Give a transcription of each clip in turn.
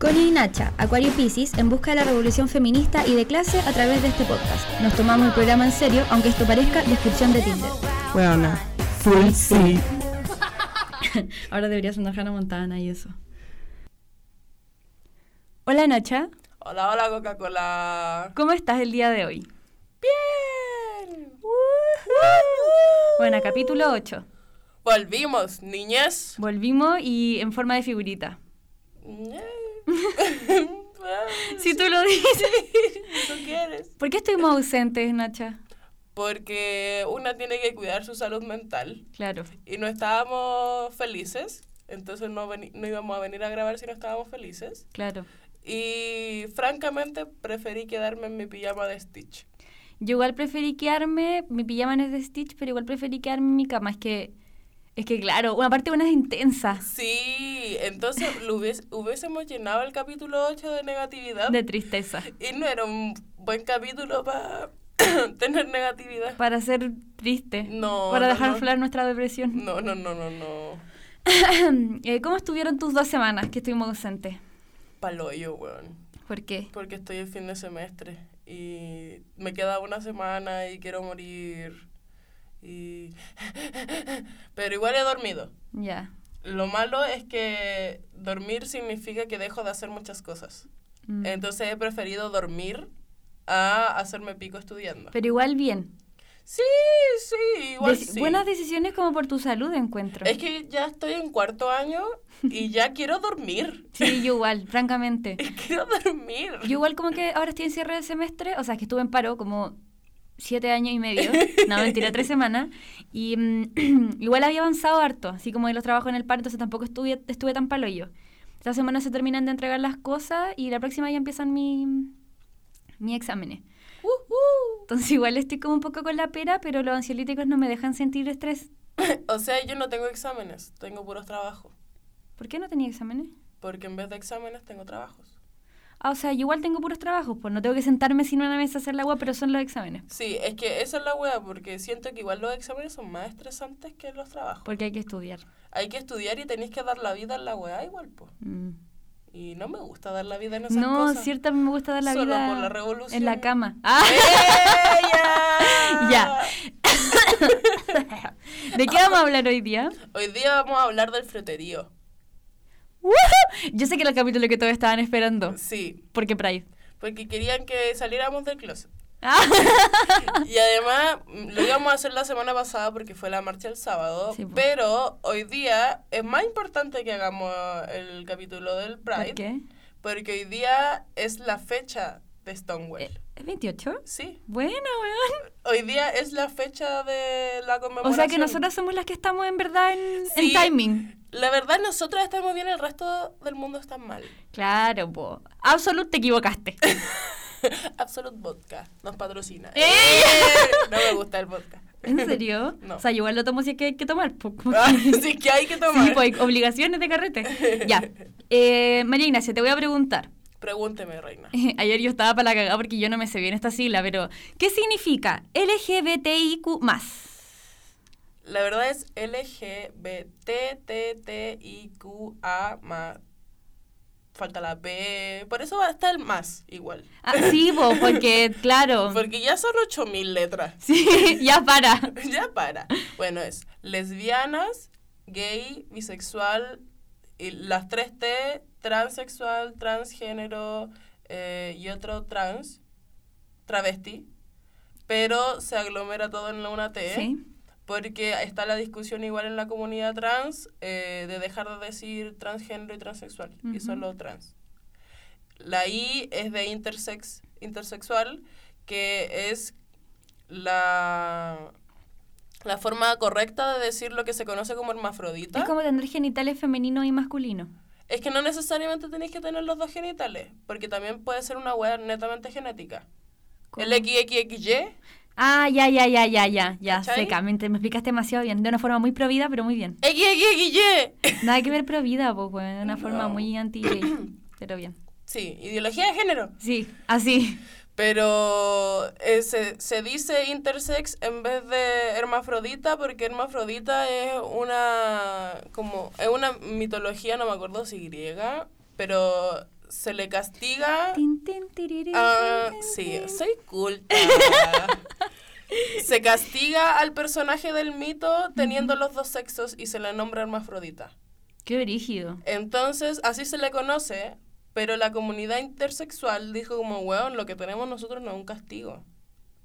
Connie y Nacha, Acuario Pisces, en busca de la revolución feminista y de clase a través de este podcast. Nos tomamos el programa en serio, aunque esto parezca descripción de Tinder. Bueno, full sí. Ahora deberías una Hannah Montana y eso. Hola Nacha, Hola, hola Coca-Cola. ¿cómo estás el día de hoy? Bien. Bueno, capítulo 8. Volvimos, niñez. Volvimos y en forma de figurita. Si tú lo dices. ¿Tú quieres? ¿Por qué estuvimos ausentes, Nacha? Porque una tiene que cuidar su salud mental Claro. y no estábamos felices, entonces no, no íbamos a venir a grabar si no estábamos felices. Claro. Y francamente preferí quedarme en mi pijama de Stitch. Yo igual preferí quedarme, mi pijama no es de Stitch, pero igual preferí quedarme en mi cama. Es que, es que claro, una parte buena es intensa, Sí, entonces lo hubies- hubiésemos llenado el capítulo 8 de negatividad de tristeza. y no era un buen capítulo para tener negatividad. Para ser triste. No, Para no, dejar no. nuestra depresión. No, no, no, no, no. Eh, ¿Cómo estuvieron tus dos semanas que estuvimos ausentes? Paloyo, weón. ¿Por qué? Porque estoy en fin de semestre y me queda una semana y quiero morir. Y... Pero igual he dormido. Ya. Lo malo es que dormir significa que dejo de hacer muchas cosas. Mm. Entonces he preferido dormir a hacerme pico estudiando. Pero igual bien. Sí, sí, igual sí. Buenas decisiones como por tu salud encuentro. Es que ya estoy en cuarto año y ya quiero dormir. Sí, yo igual, francamente. Quiero dormir. Yo igual como que ahora estoy en cierre de semestre, o sea, que estuve en paro como siete años y medio, no, mentira, tres semanas, y mm, igual había avanzado harto, así como de los trabajos en el paro, entonces tampoco estuve, estuve tan palo yo. Esta semana se terminan de entregar las cosas y la próxima ya empiezan mi, mis exámenes. Entonces igual estoy como un poco con la pera, pero los ansiolíticos no me dejan sentir estrés. O sea, yo no tengo exámenes, tengo puros trabajos. ¿Por qué no tenía exámenes? Porque en vez de exámenes tengo trabajos. Ah, o sea, yo igual tengo puros trabajos, pues no tengo que sentarme sin una mesa a hacer la agua, pero son los exámenes. Sí, es que esa es la wea, porque siento que igual los exámenes son más estresantes que los trabajos. Porque hay que estudiar. Hay que estudiar y tenéis que dar la vida en la wea igual, pues. Mm. Y no me gusta dar la vida en esas No, cosas. cierto, a mí me gusta dar la Solo vida por la revolución. en la cama. Ah, ¡Ella! ¿De qué vamos a hablar hoy día? Hoy día vamos a hablar del fruterío. Yo sé que era el capítulo que todos estaban esperando. Sí, Porque Pride. porque querían que saliéramos del closet. Ah. Y además mm, lo íbamos a hacer la semana pasada porque fue la marcha el sábado, Sí, po. pero hoy día es más importante que hagamos el capítulo del Pride. ¿Por qué? Porque hoy día es la fecha de Stonewall. Eh, ¿Es 28? Sí, Bueno, weón. hoy día es la fecha de la O conmemoración. sea que nosotras somos las que estamos en verdad en, en Sí. timing. La verdad, nosotras estamos bien, el resto del mundo está mal. Claro, po. Absolute, te equivocaste. Absolute Vodka nos patrocina. ¡Eh! No me gusta el vodka. ¿En serio? No. O sea, yo igual lo tomo si es que hay que tomar. Ah, que- sí que hay que tomar. Sí, pues hay obligaciones de carrete. Ya. Eh, María Ignacia, te voy a preguntar. Pregúnteme, reina. Ayer yo estaba para la cagada porque yo no me sé bien esta sigla, pero ¿qué significa LGBTIQ+. La verdad es LGBTTIQA más. Falta la P. Por eso va a estar el más igual. Ah, sí, po, porque claro. Porque ya son 8000 letras. Sí, ya para. ya para. Bueno, es lesbianas, gay, bisexual, y las tres T, transexual, transgénero eh, y otro trans, travesti. Pero se aglomera todo en una T. Sí. Porque está la discusión igual en la comunidad trans eh, de dejar de decir transgénero y transexual y Ujú. solo trans. La I es de intersex, intersexual, que es la, la forma correcta de decir lo que se conoce como hermafrodita. Es como tener genitales femeninos y masculinos. Es que no necesariamente tenéis que tener los dos genitales, porque también puede ser una wea netamente genética. ¿Cómo? El XXY Ah, ya, ya, ya, ya, ya, ya, seca. Me, me explicaste demasiado bien. De una forma muy provida, pero muy bien. XXY. Nada que ver provida, pues, bueno, de una forma muy anti-gay. Pero bien. Sí, ideología de género. Sí, así. Pero eh, se, se dice intersex en vez de hermafrodita porque hermafrodita es una como es una mitología, no me acuerdo si griega, pero se le castiga... Tin, sí, soy culta. se castiga al personaje del mito teniendo los dos sexos y se le nombra hermafrodita. Qué brígido. Entonces, así se le conoce, pero la comunidad intersexual dijo como, weón, lo que tenemos nosotros no es un castigo.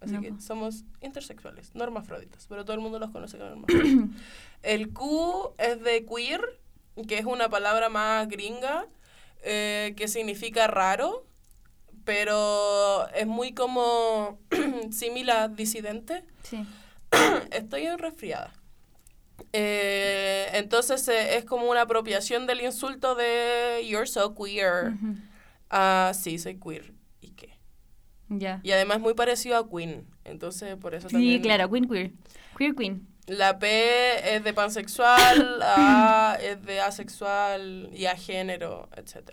Así No, que somos intersexuales, no hermafroditas, pero todo el mundo los conoce como hermafroditas. el Q es de queer, que es una palabra más gringa, eh, que significa raro, pero es muy como similar disidente. Sí. Estoy resfriada. Eh, entonces eh, es como una apropiación del insulto de You're so queer. Ah, sí, soy queer. ¿Y qué? Ya. Y además muy parecido a Queen. Entonces por eso Sí, también. claro, Queen Queer. Queer Queen. La P es de pansexual, A es de asexual y a género, etc.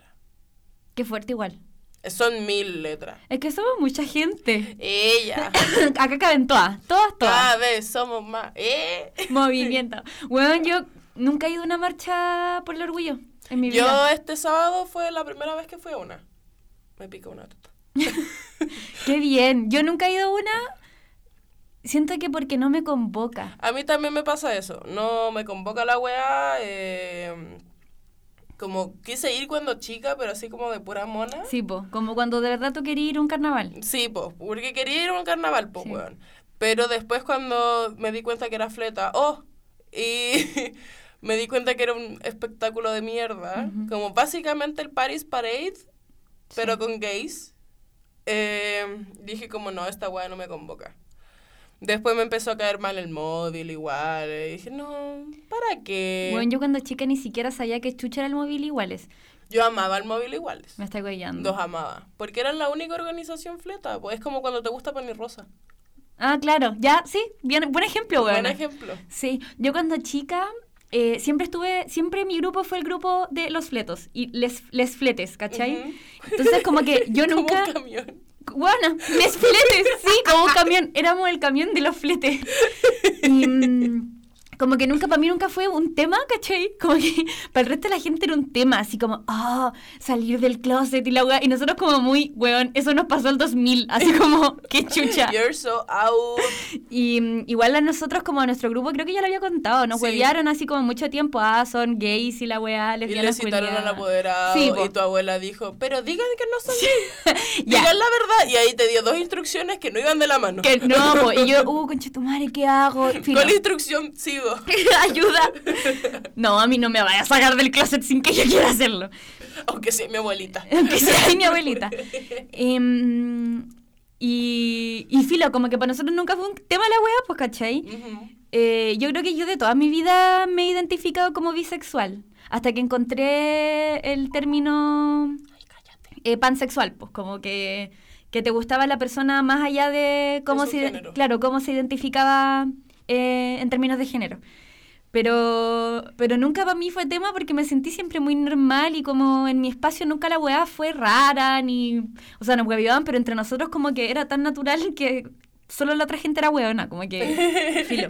Qué fuerte igual. Son mil letras. Es que somos mucha gente. Ella. Acá caben todas, todas, todas. Cada vez somos más. ¿Eh? Movimiento. Bueno, yo nunca he ido a una marcha por el orgullo en mi Yo vida. este sábado fue la primera vez que fui a una. Me pica una teta. Qué bien. Yo nunca he ido a una. Siento que porque no me convoca. A mí también me pasa eso. No me convoca la weá. eh, como quise ir cuando chica, pero así como de pura mona. Sí, po. Como cuando de verdad tú querías ir a un carnaval. Sí, pues, porque quería ir a un carnaval, pues, Sí. weón. Pero después cuando me di cuenta que era fleta, ¡oh! Y me di cuenta que era un espectáculo de mierda. Ujú. Como básicamente el Paris Parade, pero Sí. con gays. Eh, dije como, no, esta weá no me convoca. Después me empezó a caer mal el móvil igual. Y dije, no, ¿para qué? Bueno, yo cuando chica ni siquiera sabía que chucha era el móvil iguales. Yo amaba el móvil iguales. Me está guayando. Los amaba. Porque eran la única organización fleta. Pues es como cuando te gusta Rosa. Ah, claro. Ya, sí. Bien, buen ejemplo, weón. Buen ejemplo. Sí, yo cuando chica eh, siempre estuve, siempre mi grupo fue el grupo de los fletos y les, les fletes, ¿cachai? Entonces como que yo Como nunca... un camión. Bueno, les fletes, sí, como un camión, éramos el camión de los fletes. Y mm, como que nunca, para mí nunca fue un tema, ¿cachai? Como que para el resto de la gente era un tema, así como, ah, salir del closet y la weá. Y nosotros como muy, weón, eso nos pasó el 2000, así como, qué chucha. You're so out. Y mm, igual a nosotros, como a nuestro grupo, creo que ya lo había contado, nos Sí. huevearon así como mucho tiempo. Ah, son gays y la weá, Y lesbianas. le citaron al apoderado Sí, y tu abuela dijo, pero digan que no son gays. Digan la verdad. Y ahí te dio dos instrucciones que no iban de la mano. Que no, po. y yo, uh, conchetumare, ¿qué hago? Filo. Con instrucción sigo. Ayuda. No, a mí no me vaya a sacar del closet sin que yo quiera hacerlo. Aunque sea mi abuelita. Aunque sea mi abuelita. Em, y, y filo, como que para nosotros nunca fue un tema la weá, pues, ¿cachai? Eh, yo creo que yo de toda mi vida me he identificado como bisexual. Hasta que encontré el término Ay, eh, pansexual, pues como que, que te gustaba la persona más allá de cómo su se, género. claro, cómo se identificaba eh, en términos de género. Pero, pero nunca para mí fue tema porque me sentí siempre muy normal y como en mi espacio nunca la weá fue rara, ni... O sea, nos hueveaban, pero entre nosotros como que era tan natural que solo la otra gente era hueona, como que... Filo.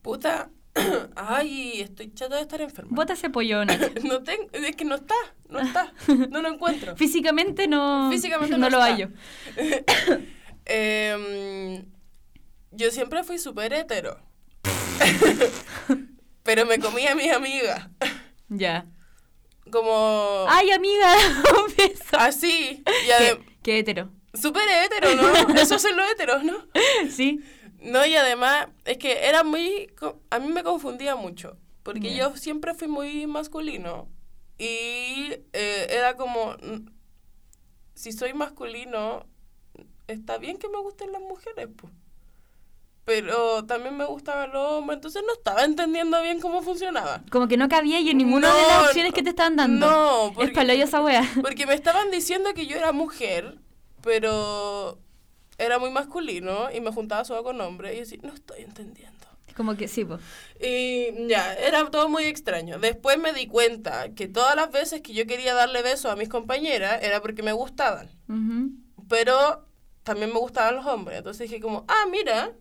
Puta. Ay, estoy chata de estar enferma. Bota ese pollo. No tengo, es que no está, no está, no lo encuentro. Físicamente no, Físicamente no, no lo hallo. Em, yo siempre fui súper hetero. Pero me comía a mis amigas. Ya. Como Ay, amiga, un beso. así. Y Qué, adem- qué hetero. súper hetero, ¿no? Esos son los heteros, ¿no? Sí. No, y además, es que era muy. A mí me confundía mucho. Porque yo siempre fui muy masculino. Y eh, era como. Si soy masculino, está bien que me gusten las mujeres, pues. Pero también me gustaban los hombres, entonces no estaba entendiendo bien cómo funcionaba. Como que no cabía y en ninguna de No, las opciones que te estaban dando. No, Es porque, paloyo esa wea. porque me estaban diciendo que yo era mujer, pero era muy masculino y me juntaba solo con hombres y decía, no estoy entendiendo. Como que sí, pues. Y ya, era todo muy extraño. Después me di cuenta que todas las veces que yo quería darle besos a mis compañeras era porque me gustaban. Pero también me gustaban los hombres. Entonces dije como, ah, mira,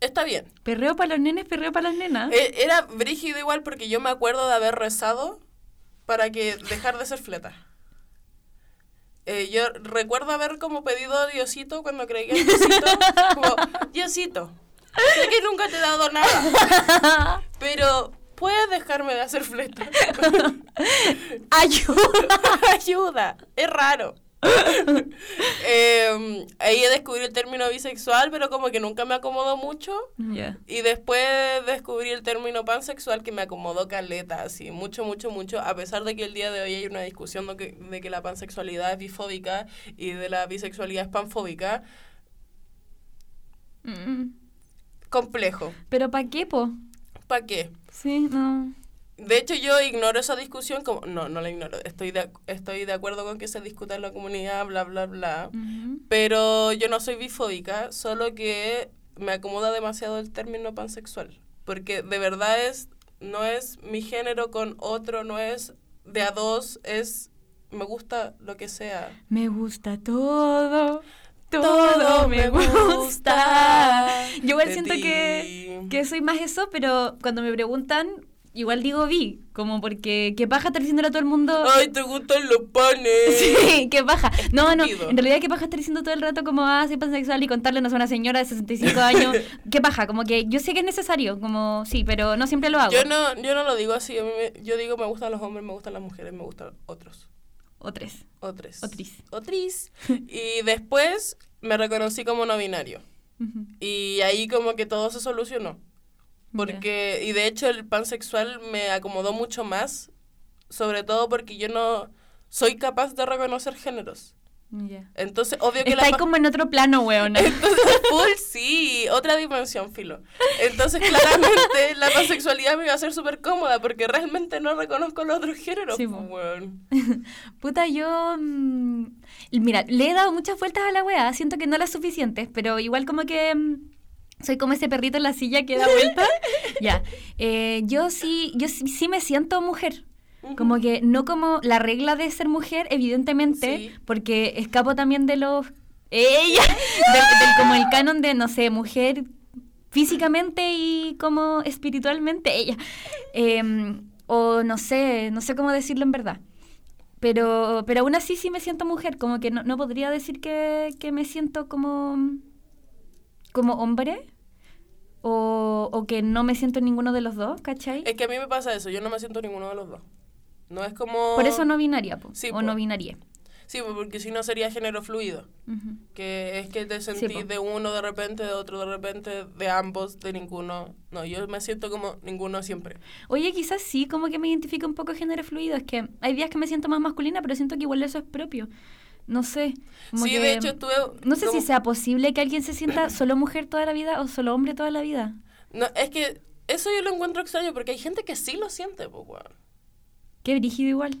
está bien. Perreo para los nenes, perreo para las nenas. E- Era brígido igual porque yo me acuerdo de haber rezado para que dejar de ser fleta. eh, yo recuerdo haber como pedido a Diosito cuando creía en Diosito, como, Diosito, sé que nunca te he dado nada, pero puedes dejarme de hacer fleta. Ayuda. Ayuda, es raro. eh, ahí descubrí el término bisexual, pero como que nunca me acomodó mucho. Ya. Y después descubrí el término pansexual que me acomodó caleta, así, mucho, mucho, mucho, a pesar de que el día de hoy hay una discusión de que, de que la pansexualidad es bifóbica y de la bisexualidad es panfóbica, Mm. complejo. Pero ¿para qué, po? ¿Para qué? Sí, no. De hecho, yo ignoro esa discusión como... No, no la ignoro. Estoy de, estoy de acuerdo con que se discuta en la comunidad, bla, bla, bla. Pero yo no soy bifóbica, solo que me acomoda demasiado el término pansexual. Porque de verdad es, no es mi género con otro, no es de a dos, es me gusta lo que sea. Me gusta todo. Todo, Todo me gusta. Yo igual siento que, que soy más eso, pero cuando me preguntan, igual digo vi. Como porque, ¿qué paja estar diciéndole a todo el mundo? Ay, te gustan los panes. Sí, qué paja. No, no, en realidad qué paja estar diciendo todo el rato como, ah, soy pansexual y contarle no soy una señora de 65 años. qué paja, como que yo sé que es necesario, como, sí, pero no siempre lo hago. Yo no, yo no lo digo así, a mí me- yo digo me gustan los hombres, me gustan las mujeres, me gustan otros. O tres. Otros. Otris. Otris. y después me reconocí como no binario. Y ahí como que todo se solucionó. Porque, y de hecho el pansexual me acomodó mucho más, sobre todo porque yo no soy capaz de reconocer géneros. Ya. Entonces, obvio que Está ahí como en otro plano, weón. Entonces, full sí, otra dimensión, filo. Entonces, claramente, la pansexualidad me iba a ser súper cómoda porque realmente no reconozco los otros géneros. Sí, pues, weón. Puta, yo. mm, mira, le he dado muchas vueltas a la weá. Siento que no las suficientes, pero igual como que. mm, soy como ese perrito en la silla que da vueltas. ya. Eh, yo sí, yo sí, sí me siento mujer. Como que no como la regla de ser mujer, evidentemente, Sí. porque escapo también de los. ¡Ella! del, del- como el canon de, no sé, mujer físicamente y como espiritualmente, ella. Em, o no sé, no sé cómo decirlo en verdad. Pero, pero aún así sí me siento mujer, como que no, no podría decir que, que me siento como, como hombre o, o que no me siento en ninguno de los dos, ¿cachai? Es que a mí me pasa eso, yo no me siento ninguno de los dos. No es como... Por eso no binaria, po, Sí, o po. no binaria. Sí, porque si no sería género fluido. Ujú. Que es que te sentís po. de uno de repente, de otro de repente, de ambos, de ninguno. No, yo me siento como ninguno siempre. Oye, quizás sí, como que me identifica un poco género fluido. Es que hay días que me siento más masculina, pero siento que igual eso es propio. No sé. como Sí, que- de hecho estuve... No sé como- si sea posible que alguien se sienta solo mujer toda la vida o solo hombre toda la vida. No, es que eso yo lo encuentro extraño porque hay gente que sí lo siente, pues, weón. Qué brígido igual.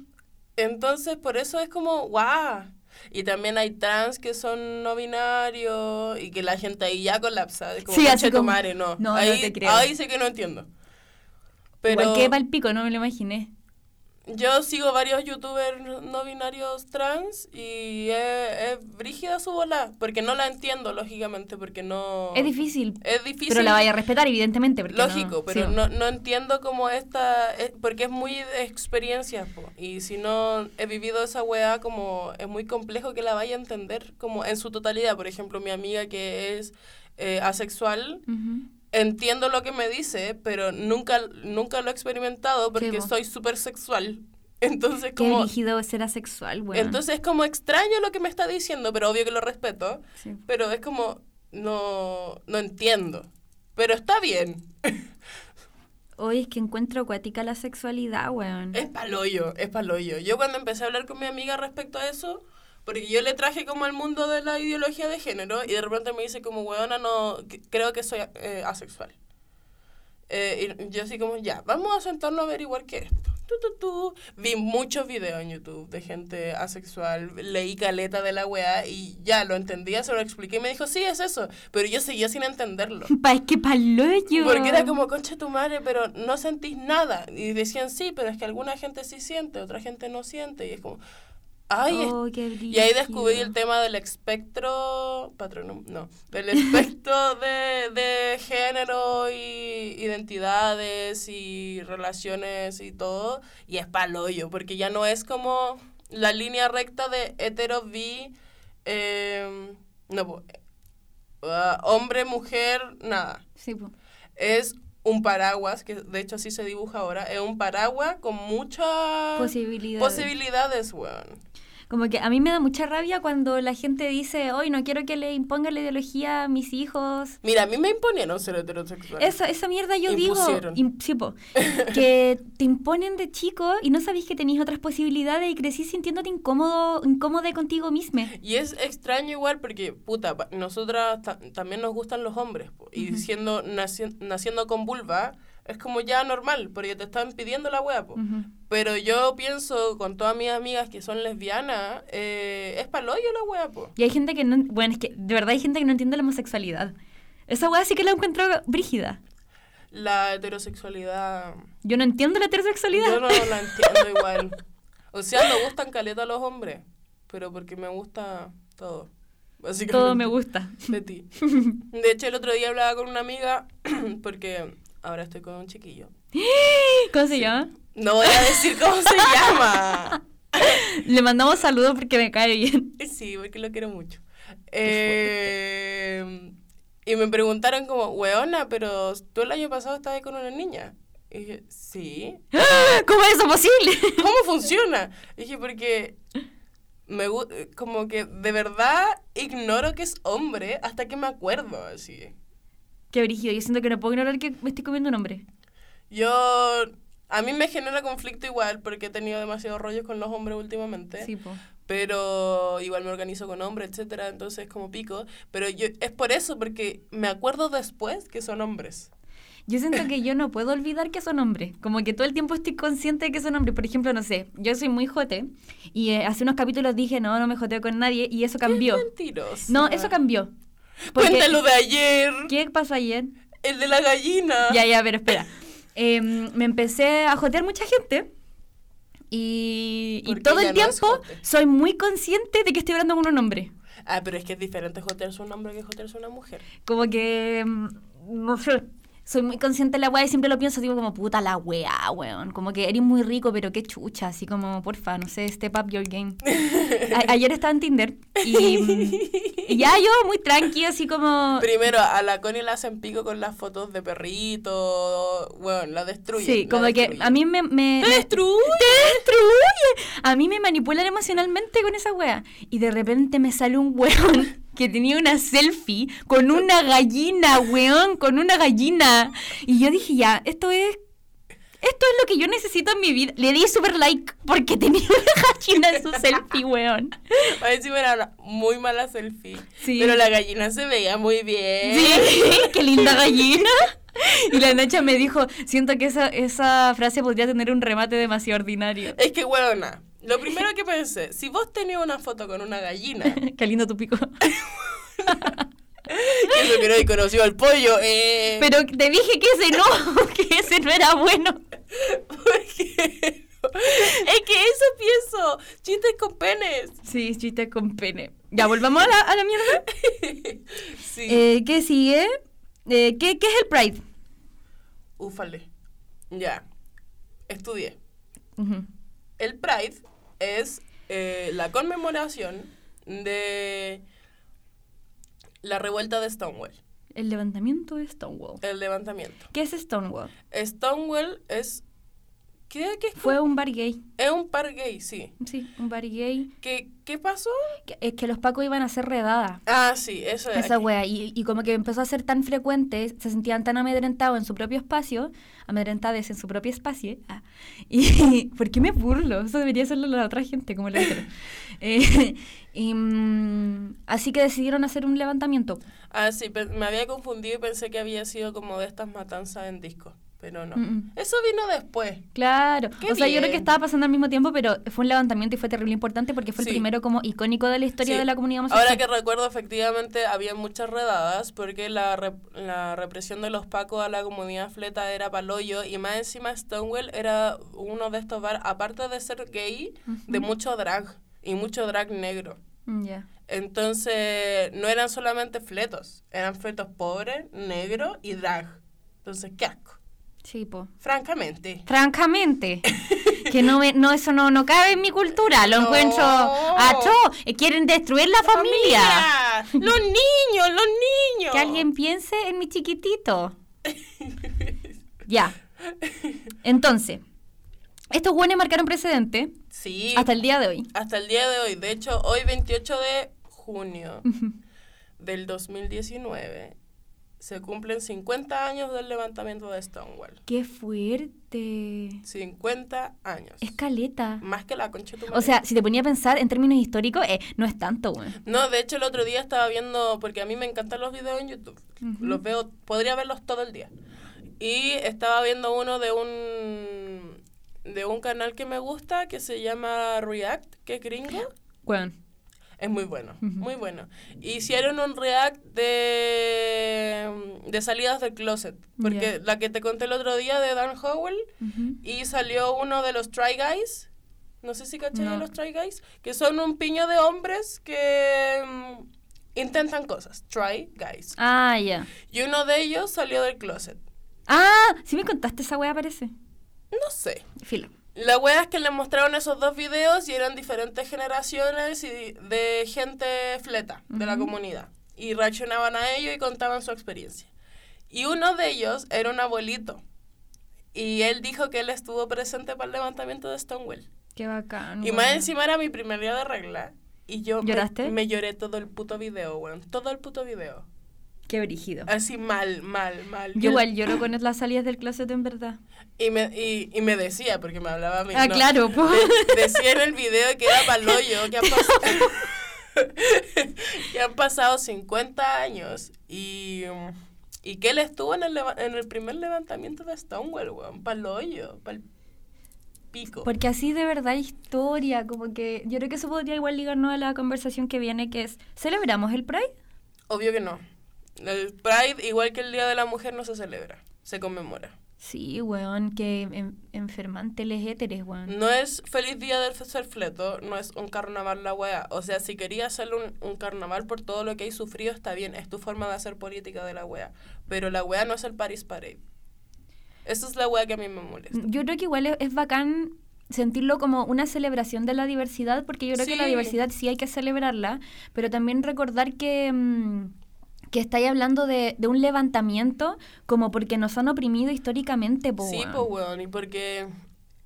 Entonces, por eso es como, guau. Y también hay trans que son no binarios y que la gente ahí ya colapsa. Es como, Sí, así "Conche tu como, madre", no. no, no ahí, te creo. Ahí sí que no entiendo. Pero Igual que pico, no me lo imaginé. Yo sigo varios youtubers no binarios trans y es, es brígida su bola. Porque no la entiendo, lógicamente, porque no... Es difícil. Es difícil. Pero la vaya a respetar, evidentemente. Porque Lógico, no, pero sí. no, no entiendo cómo esta, eh, porque es muy de experiencia, po, y si no he vivido esa weá, como es muy complejo que la vaya a entender como en su totalidad. Por ejemplo, mi amiga que es eh, asexual. Entiendo lo que me dice, pero nunca, nunca lo he experimentado porque po. soy súper sexual. Entonces, Qué como... brígido ser asexual, bueno. Entonces es como extraño lo que me está diciendo, pero obvio que lo respeto. Sí. Pero es como, no, no entiendo. Pero está bien. Hoy es que encuentro acuática la sexualidad, weón. Es paloyo, es paloyo. Yo cuando empecé a hablar con mi amiga respecto a eso, porque yo le traje como al mundo de la ideología de género y de repente me dice como, weona, no, creo que soy eh, asexual. Eh, y yo así como, ya, vamos a sentarnos a averiguar qué es esto. Tu, tu, tu. Vi muchos videos en YouTube de gente asexual, leí caleta de la weá y ya lo entendía, se lo expliqué y me dijo, sí, es eso, pero yo seguía sin entenderlo. Pa, es que paloyo. Porque era como, concha tu madre, pero no sentís nada. Y decían, sí, pero es que alguna gente sí siente, otra gente no siente. Y es como, ay, Oh, y ahí descubrí el tema del espectro, patrón, no, del espectro de, de género y identidades y relaciones y todo. Y es paloyo, porque ya no es como la línea recta de hetero, bi, eh, no, ah, hombre, mujer, nada. Sí, po. Es un paraguas, que de hecho así se dibuja ahora, es un paraguas con muchas Posibilidades. posibilidades, weón. Como que a mí me da mucha rabia cuando la gente dice, hoy no quiero que le imponga la ideología a mis hijos. Mira, a mí me imponieron ser heterosexual. Esa, esa mierda yo Impusieron. digo, im- sí, po, que te imponen de chico y no sabéis que tenéis otras posibilidades y crecís sintiéndote incómodo, incómodo contigo mismo. Y es extraño igual porque, puta, nosotras ta- también nos gustan los hombres. po, Y siendo, naci- naciendo con vulva, es como ya normal, porque te están pidiendo la wea, po. Pero yo pienso con todas mis amigas que son lesbianas, eh, es paloyo la wea, po. Y hay gente que no, bueno, es que de verdad hay gente que no entiende la homosexualidad. Esa weá sí que la encuentro brígida. La heterosexualidad, Yo no entiendo la heterosexualidad. yo no la entiendo igual. O sea, me gustan caleta los hombres, pero porque me gusta todo. Básicamente. Todo me gusta. de ti. De hecho, el otro día hablaba con una amiga, porque ahora estoy con un chiquillo. ¿Cómo se llama? No voy a decir cómo se llama. Le mandamos saludos porque me cae bien. Sí, porque lo quiero mucho. Eh, y me preguntaron como, weona, pero tú el año pasado estabas con una niña. Y dije, sí. ¿Cómo es eso posible? ¿Cómo funciona? Y dije, porque me como que de verdad ignoro que es hombre hasta que me acuerdo, así. Qué brígido. Yo siento que no puedo ignorar que me estoy comiendo un hombre. Yo, a mí me genera conflicto igual porque he tenido demasiados rollos con los hombres últimamente. Sí, po. Pero igual me organizo con hombres, etcétera, entonces como pico. Pero yo, es por eso, porque me acuerdo después que son hombres. Yo siento que yo no puedo olvidar que son hombres. Como que todo el tiempo estoy consciente de que son hombres. Por ejemplo, no sé, yo soy muy jote y eh, hace unos capítulos dije, no, no me joteo con nadie y eso cambió. Mentiroso. No, eso cambió. Porque- Cuéntalo de ayer. ¿Qué pasó ayer? El de la gallina. Ya, ya, pero espera. Em, me empecé a jotear mucha gente y, todo el no tiempo soy muy consciente de que estoy hablando con un hombre. Ah, pero es que es diferente jotearse un hombre que jotearse una mujer. Como que, mm, no sé, soy muy consciente de la weá y siempre lo pienso, digo como, puta la weá, weón. Como que eres muy rico, pero qué chucha, así como, porfa, no sé, step up your game. A- ayer estaba en Tinder y, y ya yo muy tranqui, así como... Primero, a la Connie la hacen pico con las fotos de perrito. Bueno, la destruyen. Sí, la como que a mí me... me ¡Te me- destruye! ¡Te destruye! A mí me manipulan emocionalmente con esa wea. Y de repente me sale un weón que tenía una selfie con una gallina, weón, con una gallina. Y yo dije, ya, esto es... Esto es lo que yo necesito en mi vida. Le di super like porque tenía una gallina en su selfie, weón. A ver si era una muy mala selfie. Sí. Pero la gallina se veía muy bien. Sí, qué linda gallina. Y la Nacha me dijo, siento que esa, esa frase podría tener un remate demasiado ordinario. Es que, weona, lo primero que pensé, si vos tenías una foto con una gallina, Qué lindo tu pico. eso que no he conocido al pollo, eh, Pero te dije que ese no, que ese no era bueno. porque- es que eso pienso, chistes con penes. Sí, chiste con pene. Ya, volvamos a la, a la mierda. sí. Eh, ¿Qué sigue? Eh, ¿qué, ¿Qué es el Pride? Ufale. Ya. Estudié. El Pride es eh, la conmemoración de la revuelta de Stonewall, El levantamiento de Stonewall. el levantamiento. ¿Qué es Stonewall? Stonewall es... ¿Qué, qué Fue un bar gay. Es un par gay, sí. Sí, un bar gay. ¿Qué, qué pasó? Que, es que los pacos iban a hacer redada. Ah, sí, eso es. Esa wea. Y, y como que empezó a ser tan frecuente, se sentían tan amedrentados en su propio espacio, amedrentades en su propio espacio. ah, y ¿Por qué me burlo? Eso debería hacerlo la otra gente, como la hetero. Eh, y, mm, así que decidieron hacer un levantamiento. Ah, sí, me había confundido y pensé que había sido como de estas matanzas en disco, pero no. Mm, mm. Eso vino después. Claro. Qué o sea, yo creo que estaba pasando al mismo tiempo, pero fue un levantamiento y fue terrible importante porque fue Sí. el primero como icónico de la historia Sí. de la comunidad homosexual. Ahora que recuerdo, efectivamente, había muchas redadas porque la, rep- la represión de los pacos a la comunidad fleta era paloyo y más encima Stonewall era uno de estos bar, aparte de ser gay, de mucho drag y mucho drag negro. Mm. Entonces, no eran solamente fletos, eran fletos pobres, negros y drag. Entonces, qué asco. Sí, po. Francamente. Francamente. que no, me, no eso no, no cabe en mi cultura. Lo No. encuentro. ¡Acho! eh, Quieren destruir la familia. ¡Familia! ¡Los niños! ¡Los niños! Que alguien piense en mi chiquitito. Ya. Entonces, estos buenos marcaron precedente Sí. hasta el día de hoy. hasta el día de hoy. De hecho, hoy 28 de junio del 2019 se cumplen 50 años del levantamiento de Stonewall. ¡Qué fuerte! 50 años. Escaleta. Más que la concha de tu O madre. sea, si te ponía a pensar en términos históricos, eh, no es tanto, güey. No, de hecho el otro día estaba viendo, porque a mí me encantan los videos en YouTube. Los veo, podría verlos todo el día. Y estaba viendo uno de un de un canal que me gusta que se llama React, que es gringo. Weón. Es muy bueno, muy bueno. Hicieron un react de, de salidas del closet. Porque la que te conté el otro día de Dan Howell, y salió uno de los Try Guys. No sé si caché No. de los Try Guys. Que son un piño de hombres que mm, intentan cosas. Try Guys. Ah, ya. Y uno de ellos salió del closet. Ah, sí me contaste esa weá, parece. No sé. Filo. La wea es que le mostraron esos dos videos y eran diferentes generaciones y de gente fleta de la comunidad. Y reaccionaban a ello y contaban su experiencia. Y uno de ellos era un abuelito. Y él dijo que él estuvo presente para el levantamiento de Stonewall. Qué bacán. Y más weón. encima era mi primer día de regla. Y yo me- ¿Lloraste? Me, lloré todo el puto video, weón. Todo el puto video. Qué brígido. Así mal, mal, mal. Yo igual lloro con las salidas del closet en verdad. Y me, y, y me decía, porque me hablaba a mí. Ah, no, claro, de- decía en el video que era paloyo, que han, que han pasado 50 años y, y que él estuvo en el, en el primer levantamiento de Stonewall, weón. Paloyo, pal pico. Porque así de verdad historia, como que yo creo que eso podría igual ligarnos a la conversación que viene, que es, ¿celebramos el Pride? Obvio que no. El Pride, igual que el Día de la Mujer, no se celebra, se conmemora. Sí, weón, que en- enfermante les éteres, weón. No es feliz día del ser fleto, no es un carnaval la wea. O sea, si quería hacerle un, un carnaval por todo lo que hay sufrido, está bien, es tu forma de hacer política de la wea. Pero la wea no es el Paris Parade. Esa es la wea que a mí me molesta. Yo creo que igual es, es bacán sentirlo como una celebración de la diversidad, porque yo creo que la Sí. diversidad sí hay que celebrarla, pero también recordar que, mm, que estáis hablando de, de un levantamiento como porque nos han oprimido históricamente, po, Sí, pues weón, y porque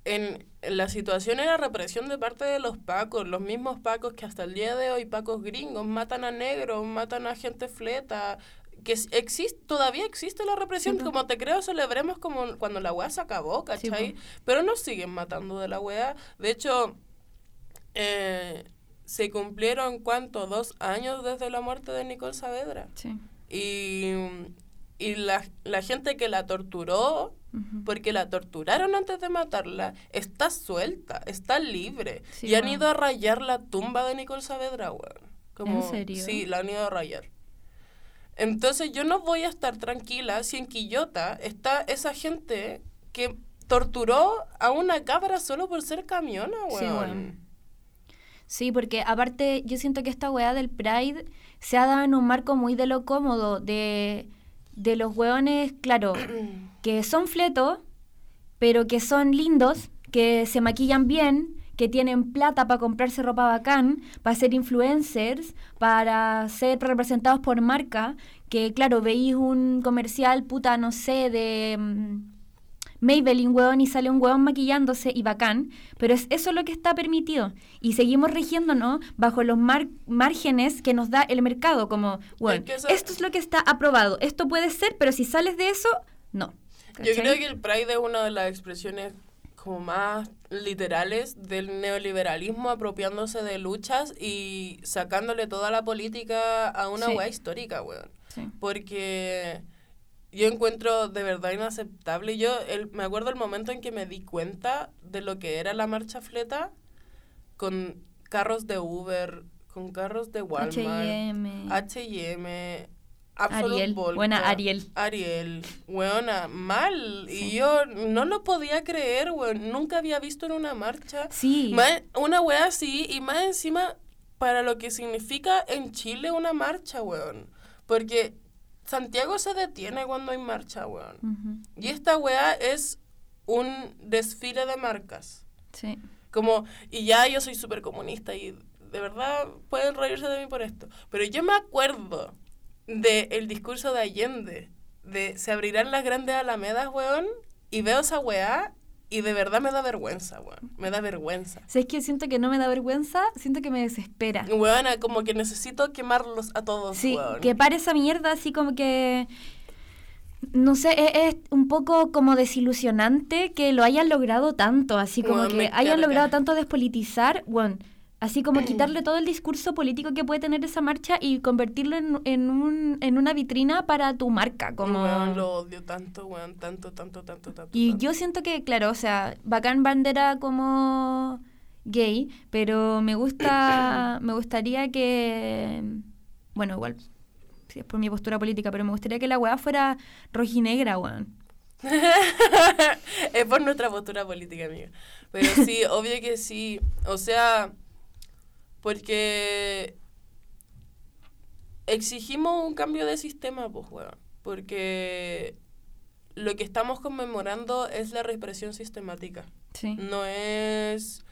en, la situación era represión de parte de los pacos, los mismos pacos que hasta el día de hoy, pacos gringos, matan a negros, matan a gente fleta, que existe, todavía existe la represión, Sí, po. como te creo, celebremos como cuando la weá se acabó, ¿cachai? po. Pero nos siguen matando de la weá. De hecho, eh, se cumplieron, ¿cuánto? Dos años desde la muerte de Nicole Saavedra. Sí. Y, y la, la gente que la torturó, porque la torturaron antes de matarla, está suelta, está libre. Sí, y han ido a rayar la tumba de Nicole Saavedra, weón. Como, ¿En serio? Sí, la han ido a rayar. Entonces yo no voy a estar tranquila si en Quillota está esa gente que torturó a una cabra solo por ser camiona, weón. Sí. Sí, porque aparte yo siento que esta weá del Pride se ha dado en un marco muy de lo cómodo, de, de los weones, claro, que son fletos, pero que son lindos, que se maquillan bien, que tienen plata para comprarse ropa bacán, para ser influencers, para ser representados por marca, que claro, veis un comercial, puta, no sé, de... Maybelline, weón, y sale un weón maquillándose y bacán, pero es eso lo que está permitido. Y seguimos rigiéndonos bajo los mar- márgenes que nos da el mercado, como, bueno, que esto es lo que está aprobado, esto puede ser, pero si sales de eso, no. Yo creo que el Pride es una de las expresiones como más literales del neoliberalismo apropiándose de luchas y sacándole toda la política a una Sí. histórica, weón. Sí. Porque yo encuentro de verdad inaceptable. Yo el, me acuerdo el momento en que me di cuenta de lo que era la marcha fleta con carros de Uber, con carros de Walmart, H&M. H&M, Absolute Ariel, buena Ariel. Ariel, weona, mal. Y yo no lo podía creer, weón. Nunca había visto en una marcha Sí. Una wea así y más encima para lo que significa en Chile una marcha, weón. Porque Santiago se detiene cuando hay marcha, weón. Y esta wea es un desfile de marcas. Sí. Como, y ya yo soy súper comunista y de verdad pueden reírse de mí por esto. Pero yo me acuerdo del el discurso de Allende, de se abrirán las grandes alamedas, weón, y veo esa weá y de verdad me da vergüenza, weón. Me da vergüenza. Si es que siento que no me da vergüenza, siento que me desespera. Weón, como que necesito quemarlos a todos, Sí, weón. que pare esa mierda así como que... No sé, e-, es, es un poco como desilusionante que lo hayan logrado tanto, así como Weón, que hayan logrado tanto despolitizar, bueno, así como quitarle todo el discurso político que puede tener esa marcha y convertirlo en, en, un, en una vitrina para tu marca, como... Weón, lo odio tanto, weón, tanto, tanto, tanto, tanto. Y tanto. yo siento que, claro, o sea, bacán bandera como gay, pero me gusta, me gustaría que, bueno, igual, si es por mi postura política, pero me gustaría que la weá fuera rojinegra, weón. es por nuestra postura política, amiga. Pero sí, obvio que sí. O sea, porque exigimos un cambio de sistema, pues, weón. Porque lo que estamos conmemorando es la represión sistemática. Sí. No es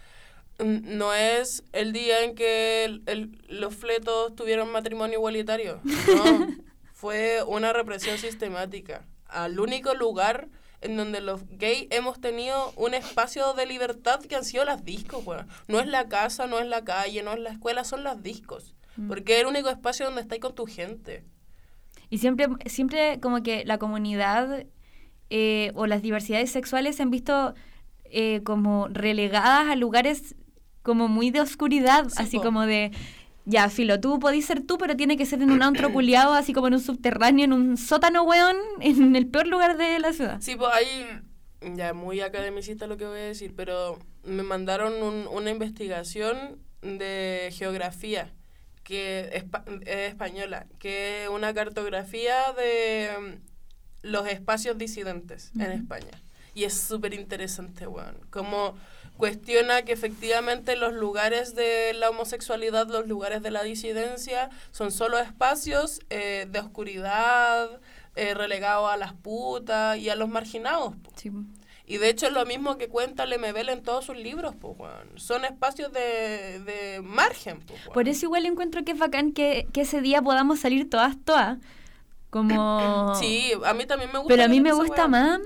no es el día en que el- el- los fletos tuvieron matrimonio igualitario. No, fue una represión sistemática. Al único lugar en donde los gays hemos tenido un espacio de libertad que han sido las discos, weón. No es la casa, no es la calle, no es la escuela, son las discos. Mm. Porque es el único espacio donde estáis con tu gente. Y siempre, siempre como que la comunidad eh, o las diversidades sexuales se han visto eh, como relegadas a lugares como muy de oscuridad, Sí, así po. como de, ya, filo, tú podís ser tú, pero tiene que ser en un antro culiado, así como en un subterráneo, en un sótano, weón, en el peor lugar de la ciudad. Sí, pues ahí, ya muy academicista lo que voy a decir, pero me mandaron un- una investigación de geografía que es, pa- es española, que es una cartografía de mm, los espacios disidentes en. España. Y es súper interesante, weón. Como cuestiona que efectivamente los lugares de la homosexualidad, los lugares de la disidencia, son solo espacios eh, de oscuridad, eh, relegados a las putas y a los marginados. Sí. Y de hecho es lo mismo que cuenta Lemebel en todos sus libros, pues, weón. Son espacios de, de margen. Por eso igual encuentro que es bacán que, que ese día podamos salir todas, todas. Como... Sí, a mí también me gusta. Pero a mí me gusta más.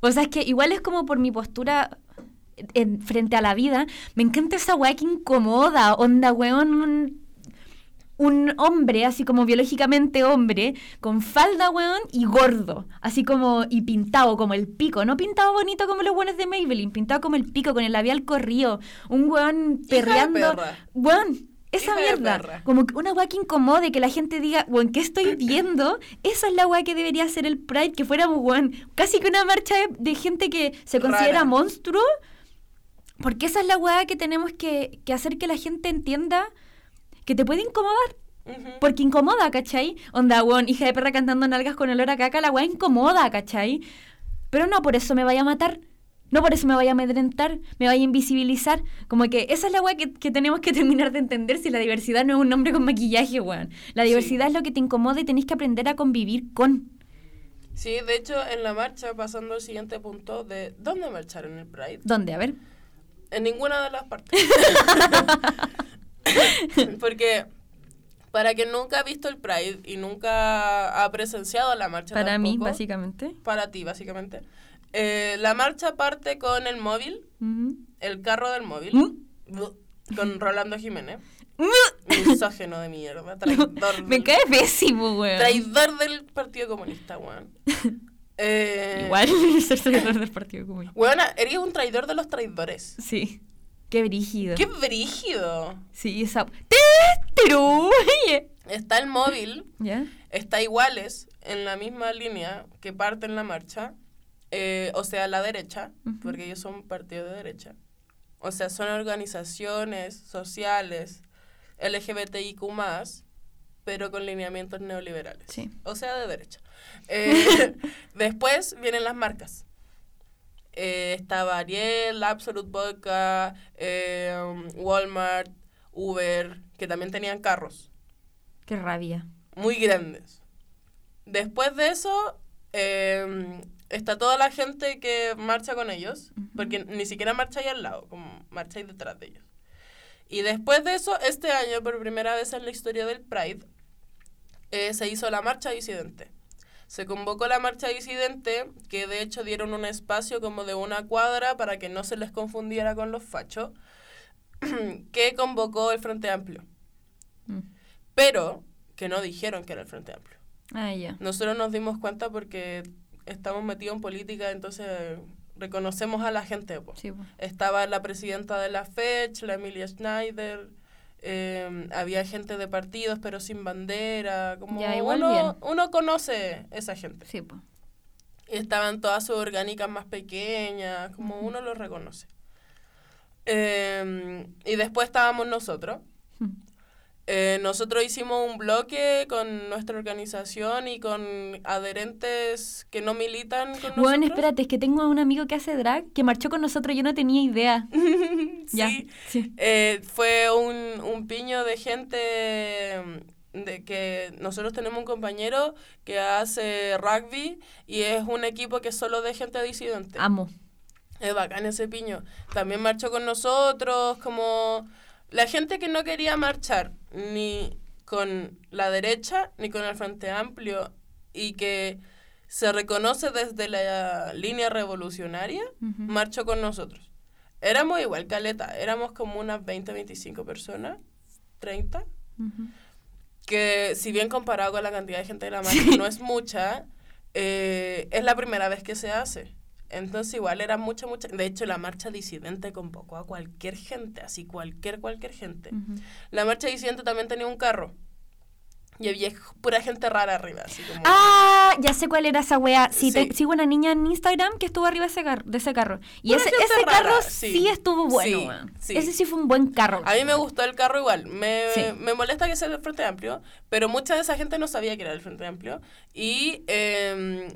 O sea, es que igual es como por mi postura en, frente a la vida. Me encanta esa weá que incomoda. Onda, weón. Un, un hombre, así como biológicamente hombre, con falda, weón, y gordo. Así como. Y pintado como el pico. No pintado bonito como los weones de Maybelline. Pintado como el pico, con el labial corrido. Un weón perreando. Weón. Esa Hija mierda, como una weá que incomode, que la gente diga, weón, ¿qué estoy viendo? Esa es la weá que debería ser el Pride, que fuéramos, weón, casi que una marcha de, de gente que se considera Rara. monstruo. Porque esa es la weá que tenemos que, que hacer que la gente entienda que te puede incomodar. Porque incomoda, ¿cachai? Onda, weón, hija de perra cantando nalgas con olor a caca, la weá incomoda, ¿cachai? Pero no por eso me vaya a matar. No por eso me vaya a amedrentar, me vaya a invisibilizar. Como que esa es la weá que, que tenemos que terminar de entender si la diversidad no es un nombre con maquillaje, weón. La Sí. diversidad es lo que te incomoda y tenés que aprender a convivir con. Sí, de hecho, en la marcha, pasando al siguiente punto, de ¿dónde marcharon el Pride? ¿Dónde? A ver. En ninguna de las partes. Porque para quien nunca ha visto el Pride y nunca ha presenciado la marcha Para mí, tampoco, básicamente. para ti básicamente, eh, la marcha parte con el móvil, el carro del móvil, con Rolando Jiménez, misógeno de mierda, traidor, Me del- cae pésimo, weón. traidor del Partido Comunista, weón. Eh, Igual ser traidor del Partido Comunista. Weona, eres un traidor de los traidores. Sí. Qué brígido. ¡Qué brígido! Sí, esa... Está el móvil, ¿Ya? está iguales en la misma línea que parte en la marcha, eh, o sea, la derecha, porque ellos son partido de derecha. O sea, son organizaciones sociales LGBTIQ pero con lineamientos neoliberales. Sí. O sea, de derecha. Eh, después vienen las marcas. Eh, estaba Ariel, Absolute Vodka, eh, Walmart, Uber, que también tenían carros Qué rabia. muy grandes. Después de eso, eh, está toda la gente que marcha con ellos, porque ni siquiera marcha ahí al lado, como marcha ahí detrás de ellos. Y después de eso, este año, por primera vez en la historia del Pride, eh, se hizo la marcha disidente. Se convocó la marcha disidente, que de hecho dieron un espacio como de una cuadra para que no se les confundiera con los fachos, que convocó el Frente Amplio. Mm. Pero que no dijeron que era el Frente Amplio. Ah, ya. Nosotros nos dimos cuenta porque estamos metidos en política, entonces reconocemos a la gente. po. Sí, po. Estaba la presidenta de la FECH, la Emilia Schneider, eh, había gente de partidos pero sin bandera, como Ya, igual uno, bien. uno conoce esa gente. Sí, po. Y estaban todas sus orgánicas más pequeñas, como uno los reconoce. Eh, y después estábamos nosotros. Eh, nosotros hicimos un bloque con nuestra organización y con adherentes que no militan con Bueno, nosotros. espérate, es que tengo un amigo que hace drag que marchó con nosotros, yo no tenía idea. Ya, Sí. sí. Eh, fue un, un piño de gente mm, de que nosotros tenemos un compañero que hace rugby y es un equipo que es solo de gente disidente. Amo. Es bacán ese piño. También marchó con nosotros, como la gente que no quería marchar ni con la derecha ni con el Frente Amplio y que se reconoce desde la línea revolucionaria, marchó con nosotros. Éramos igual, caleta, éramos como unas 20, 25 personas, 30, Ujú. que si bien comparado con la cantidad de gente de la marcha Sí. no es mucha, eh, es la primera vez que se hace. Entonces igual era mucha, mucha... De hecho, la marcha disidente convocó a cualquier gente, así cualquier, cualquier gente. Ujú. La marcha disidente también tenía un carro. Y había pura gente rara arriba, así como... Ah, ya sé cuál era esa wea. Sí, Sí. te- sigo una niña en Instagram que estuvo arriba de ese, car- de ese carro. Y ese, ese rara, carro sí. sí. estuvo bueno. Sí. Ese sí fue un buen carro. A mí me gustó el carro igual. Me, me molesta que sea del Frente Amplio, pero mucha de esa gente no sabía que era del Frente Amplio. Y eh,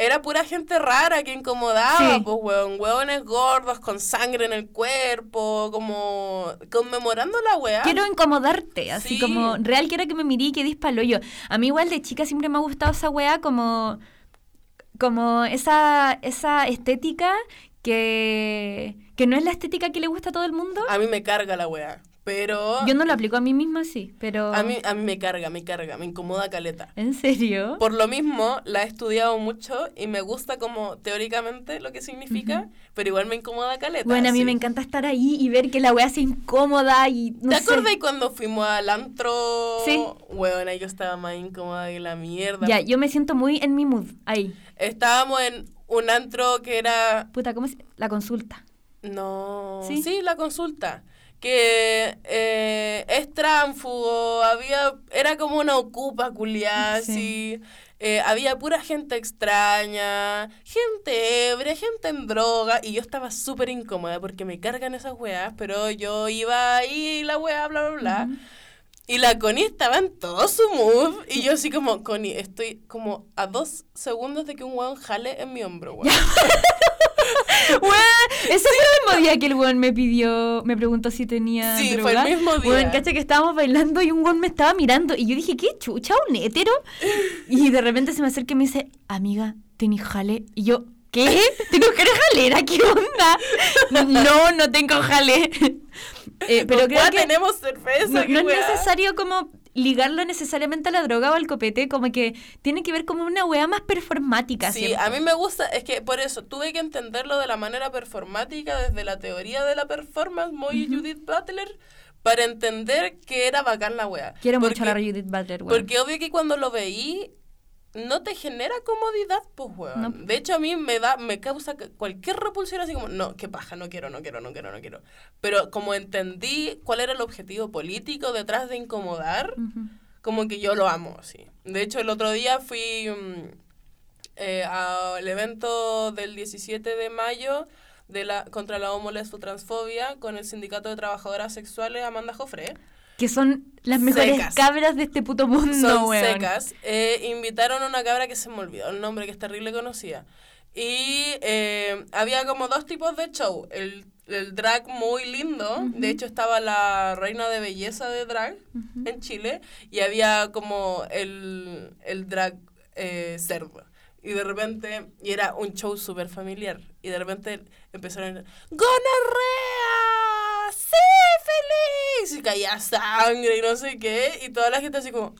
era pura gente rara que incomodaba, Sí. pues, hueón. Hueones gordos con sangre en el cuerpo, como conmemorando la weá. Quiero incomodarte, así Sí. como real quiero que me mirí y que dispalo yo. A mí igual de chica siempre me ha gustado esa wea como como esa esa estética que que no es la estética que le gusta a todo el mundo. A mí me carga la weá. Pero Yo no lo aplico a mí misma, sí, pero a, mí, a mí me carga, me carga, me incomoda caleta. ¿En serio? Por lo mismo, la he estudiado mucho y me gusta como teóricamente lo que significa, pero igual me incomoda caleta. Bueno, a mí sí. me encanta estar ahí y ver que la wea sea incómoda y no ¿Te acordás cuando fuimos al antro? Sí. Bueno, yo estaba más incómoda que la mierda. Ya, yo me siento muy en mi mood ahí. Estábamos en un antro que era... Puta, ¿cómo se La consulta. No... ¿Sí? Sí, la consulta. Que eh, es tránfugo, había... Era como una ocupa culiada, Sí. Eh, había pura gente extraña, gente ebria, gente en droga, y yo estaba súper incómoda porque me cargan esas weas, pero yo iba ahí, la wea, bla, bla, bla. Y la Connie estaba en todo su mood. Y yo así como, Connie, estoy como a dos segundos de que un weón jale en mi hombro, weón. Ese fue el mismo día que el weón me pidió, me preguntó si tenía Sí, droga. fue el mismo día. Weón, cacha que estábamos bailando y un weón me estaba mirando y yo dije, ¿qué chucha, un hétero? Y de repente se me acerca y me dice, amiga, ¿tenés jale? Y yo, ¿qué? ¿Tengo que jalera? ¿Qué onda? No, no tengo jale. Eh, pero ¿Con creo que tenemos cerveza? no, es necesario como ligarlo necesariamente a la droga o al copete, como que tiene que ver como una wea más performática. Sí, a mí me gusta, es que por eso tuve que entenderlo de la manera performática desde la teoría de la performance, muy Judith Butler, para entender que era bacán la wea. Quiero Porque- mucho a la Judith Butler, weón. Porque obvio que cuando lo veí, no te genera comodidad, pues, weón. No. De hecho, a mí me da, me causa cualquier repulsión así como, no, qué paja, no quiero, no quiero, no quiero, no quiero. Pero como entendí cuál era el objetivo político detrás de incomodar, como que yo lo amo, sí. De hecho, el otro día fui mm, eh, al evento del 17 de mayo de la, contra la homo transfobia con el Sindicato de Trabajadoras Sexuales Amanda Jofre. Que son las mejores Secas. cabras de este puto mundo, Son weón. secas. Eh, invitaron a una cabra que se me olvidó el nombre, que es terrible conocida. Y eh, había como dos tipos de show. El, el drag muy lindo. De hecho, estaba la reina de belleza de drag en Chile. Y había como el, el drag eh, cerdo. Y de repente, y era un show súper familiar. Y de repente empezaron a ¡Gonorrea! ¡Sífilis! Y caía sangre y no sé qué. Y toda la gente así como.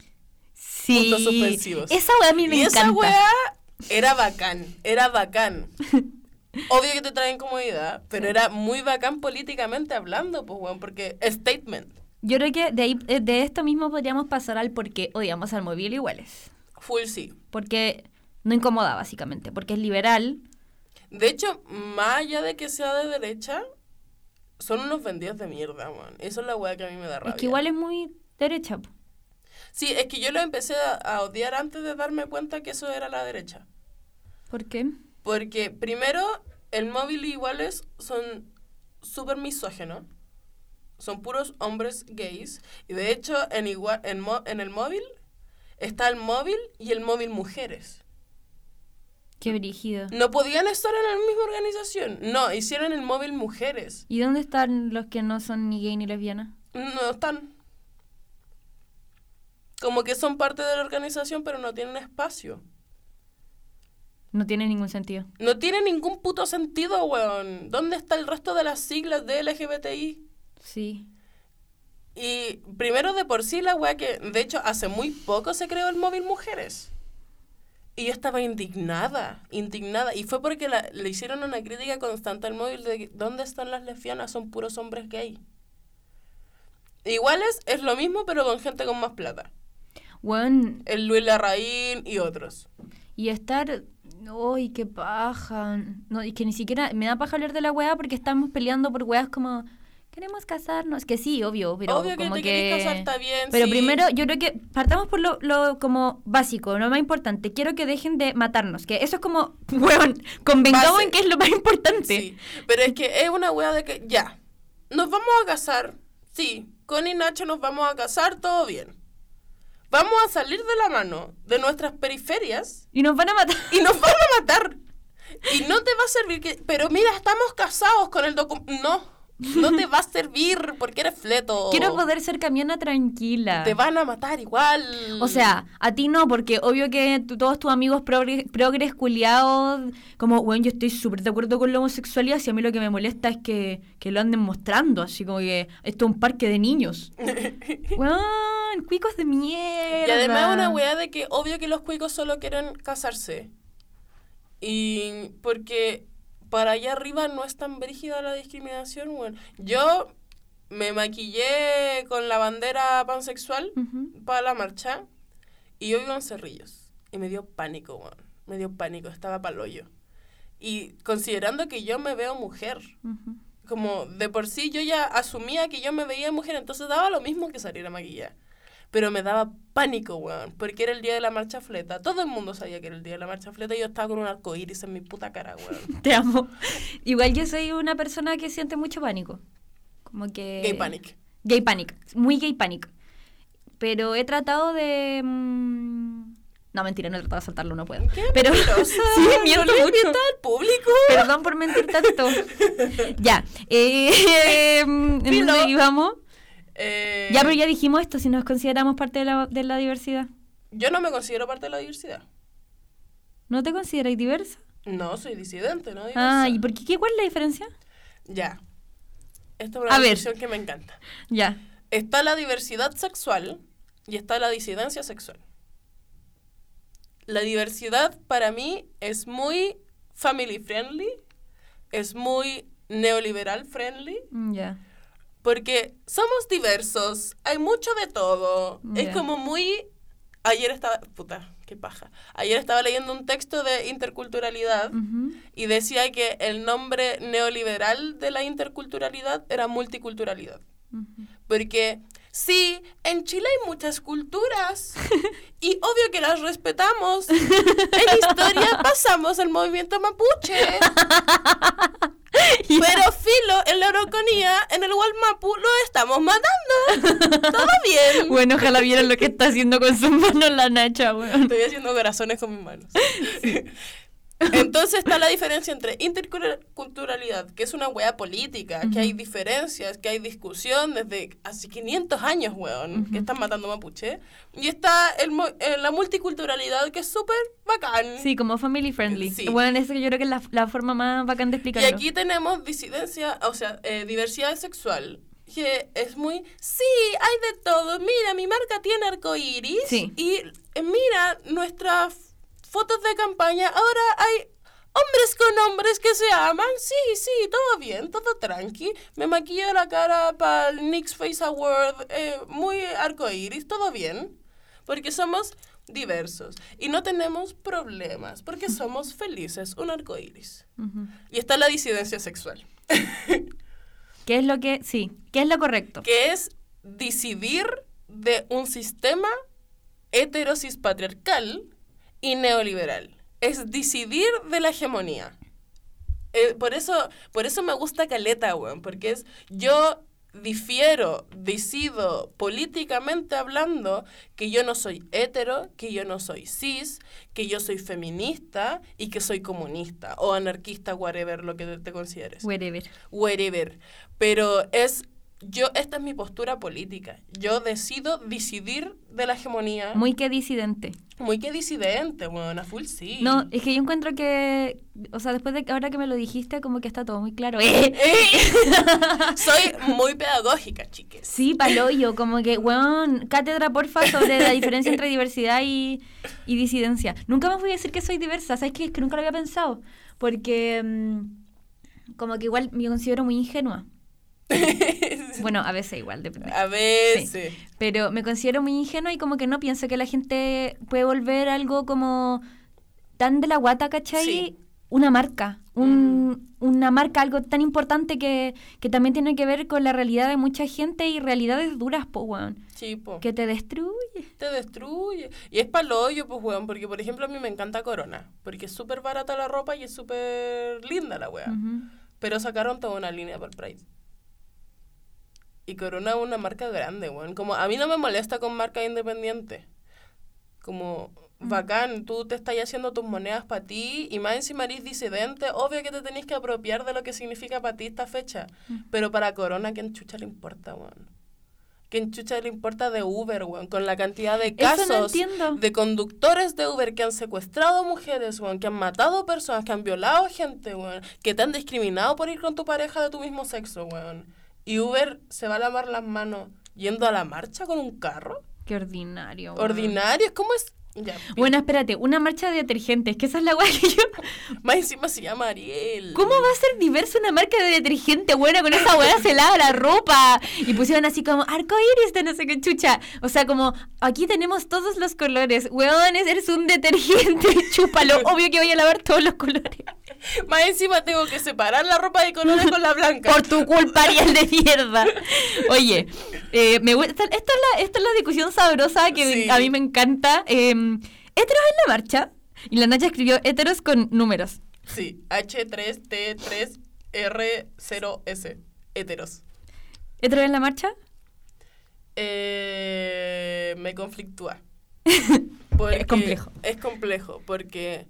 Sí. Puntos suspensivos. Esa weá a mí me y encanta. esa weá era bacán. Era bacán. Obvio que te trae incomodidad, pero era muy bacán políticamente hablando, pues, weón, porque statement. Yo creo que de, ahí, eh, de esto mismo podríamos pasar al por qué odiamos al móvil iguales. Full sí. Porque no incomoda, básicamente. Porque es liberal. De hecho, más allá de que sea de derecha, son unos vendidos de mierda, weón. Eso es la weá que a mí me da rabia. Es que igual es muy derecha. po. Sí, es que yo lo empecé a, a odiar antes de darme cuenta que eso era la derecha. ¿Por qué? Porque primero, el móvil iguales son súper misógenos. Son puros hombres gays. Y de hecho, en, igual, en, mo- en el móvil está el móvil y el móvil mujeres. Qué brígido. No podían estar en la misma organización. No, hicieron el móvil mujeres. ¿Y dónde están los que no son ni gay ni lesbiana? No están. Como que son parte de la organización, pero no tienen espacio. No tiene ningún sentido. No tiene ningún puto sentido, weón. ¿Dónde está el resto de las siglas de LGBTI? Sí. Y primero de por sí la weá que, de hecho, hace muy poco se creó el móvil mujeres. Y yo estaba indignada, indignada. Y fue porque la- le hicieron una crítica constante al móvil de ¿dónde están las lesbianas? Son puros hombres gay. Iguales es lo mismo, pero con gente con más plata. Bueno, El Luis Larraín y otros. y estar... Uy, qué paja. No, y que ni siquiera me da paja hablar de la weá porque estamos peleando por weas como... Queremos casarnos. Que sí, obvio, pero Obvio que como te que... casar, está bien. Pero sí. primero, yo creo que partamos por lo, lo como básico, lo más importante. Quiero que dejen de matarnos, que eso es como, weón, convengamos Base. en que es lo más importante. Sí, pero es que es una wea de que ya, nos vamos a casar, sí, con y Nacho nos vamos a casar, todo bien. Vamos a salir de la mano de nuestras periferias Y nos van a matar. y nos van a matar. Y no te va a servir que... Pero mira, estamos casados con el documento... No, no te va a servir porque eres fleto. Quiero poder ser camiona tranquila. Te van a matar igual. O sea, a ti no, porque obvio que todos tus amigos progres, progres culiados, como, bueno, yo estoy súper de acuerdo con la homosexualidad, si a mí lo que me molesta es que, que lo anden mostrando, así como que esto es un parque de niños. Weón, cuicos de mierda. Y además una weá de que obvio que los cuicos solo quieren casarse. Y porque para allá arriba no es tan brígida la discriminación, weón. Yo me maquillé con la bandera pansexual para la marcha y yo vivo en Cerrillos. Y me dio pánico, weón. Me dio pánico, estaba pa'l hoyo. Y considerando que yo me veo mujer, como de por sí yo ya asumía que yo me veía mujer, entonces daba lo mismo que salir a maquillar. Pero me daba pánico, weón, porque era el día de la marcha fleta. Todo el mundo sabía que era el día de la marcha fleta y yo estaba con un arco iris en mi puta cara, weón. Te amo. Igual yo soy una persona que siente mucho pánico. Como que... Gay panic. Gay panic. Muy gay panic. Pero he tratado de... mm, No, mentira, no he tratado de saltarlo, no puedo. ¿Qué Pero sí, miento ¿No le mucho. mientas al público? Perdón por mentir tanto. ya. Eh, ¿En Filo. dónde íbamos? Eh, Ya, pero ya dijimos esto, si nos consideramos parte de la, de la diversidad. Yo no me considero parte de la diversidad. ¿No te consideras diversa? No, soy disidente, ¿no? Ah, Diversa. ¿y por qué? qué? ¿Cuál es la diferencia? Ya. Esta es una discusión que me encanta. Ya. Está la diversidad sexual y está la disidencia sexual. La diversidad para mí es muy family friendly, es muy neoliberal friendly, Mm, Ya. Porque somos diversos, hay mucho de todo. Es como muy... Ayer estaba... Puta, qué paja. Ayer estaba leyendo un texto de interculturalidad Ujú. y decía que el nombre neoliberal de la interculturalidad era multiculturalidad. Porque sí, en Chile hay muchas culturas y obvio que las respetamos. En historia pasamos el movimiento mapuche. Pero filo, en la Araucanía, en el Gualmapu, lo estamos matando. Todo bien. Bueno, ojalá vieran lo que está haciendo con sus manos la Nacha, weón. Estoy haciendo corazones con mis manos. Entonces está la diferencia entre interculturalidad, que es una wea política, que hay diferencias, que hay discusión desde hace 500 años, weón, que están matando mapuche. Y está el, eh, la multiculturalidad, que es súper bacán. Sí, como family friendly. Sí. Bueno, eso yo creo que es la, la forma más bacán de Y explicarlo. aquí tenemos disidencia, o sea, eh, diversidad sexual. Que es muy, sí, hay de todo. Mira, mi marca tiene arcoíris. Sí. Y eh, mira, nuestras fotos de campaña. Ahora hay hombres con hombres que se aman. Sí, sí, todo bien, todo tranqui. Me maquillo la cara para el Nick's Face Award. eh, muy arcoíris, todo bien. Porque somos diversos. Y no tenemos problemas. Porque somos felices. Un arcoíris. Ujú. Y está la disidencia sexual, ¿Qué es lo que...? Sí, ¿qué es lo correcto? que es decidir de un sistema heterosis patriarcal y neoliberal. Es decidir de la hegemonía. Eh, por, eso, por eso me gusta Caleta, weón, porque es yo difiero, decido políticamente hablando que yo no soy hetero, que yo no soy cis, que yo soy feminista y que soy comunista o anarquista, whatever, lo que te- consideres Whatever. whatever. Pero es, yo, esta es mi postura política. Yo decido decidir de la hegemonía. Muy, Muy que disidente. que disidente, bueno, a full sí. No, es que yo encuentro que... O sea, después de ahora que me lo dijiste, como que está todo muy claro. ¡Eh! Soy muy pedagógica, chiques. Sí, paloyo, como que, weón, cátedra porfa sobre la diferencia entre diversidad y, y disidencia. Nunca más voy a decir que soy diversa, ¿sabes qué? Es que nunca lo había pensado. Porque, mm, como que igual me considero muy ingenua. Bueno, a veces igual, depende. a veces. Pero me considero muy ingenua y como que no pienso que la gente puede volver algo como tan de la guata, ¿cachai? Sí. Una marca, un- una marca, algo tan importante que, que también tiene que ver con la realidad de mucha gente y realidades duras, po, weón, Sí, po. que te destruye. Te destruye. Y es paloyo, pues, weón, porque, por ejemplo, a mí me encanta Corona. Porque es súper barata la ropa y es súper linda la. Ujú. Pero sacaron toda una línea por Pride. Y Corona es una marca grande, weón. Como a mí no me molesta con marca independiente. Como bacán, tú te estás haciendo tus monedas para ti y más encima eres disidente, obvio que te tenés que apropiar de lo que significa para ti esta fecha. Pero para Corona, ¿quién chucha le importa, weón? ¿Quién chucha le importa de Uber, weón? Con la cantidad de casos no de conductores de Uber que han secuestrado mujeres, weón, que han matado personas, que han violado gente, weón, que te han discriminado por ir con tu pareja de tu mismo sexo, weón. Y Uber se va a lavar las manos yendo a la marcha con un carro. Qué ordinario. weón. Ordinario, ¿cómo es? Ya, Bueno, espérate, una marcha de detergentes, que esa es la weá que yo... más encima se llama Ariel. ¿Cómo va a ser diversa una marca de detergente? Bueno, con esa weá se lava la ropa. Y pusieron así como arcoíris de no sé qué chucha. O sea, como aquí tenemos todos los colores. Weón, eres un detergente. Chúpalo. Obvio que voy a lavar todos los colores. Más encima tengo que separar la ropa de colores con la blanca. Por tu culpa, Ariel de mierda. Oye, eh, me gusta, esta, es la, esta es la discusión sabrosa que Sí. a mí me encanta. Eh, heteros en la marcha. Y la Nacha escribió heteros con números. Sí, H3T3R0S. Heteros. ¿Heteros en la marcha? Eh, me conflictúa. Porque- complejo. Es complejo, porque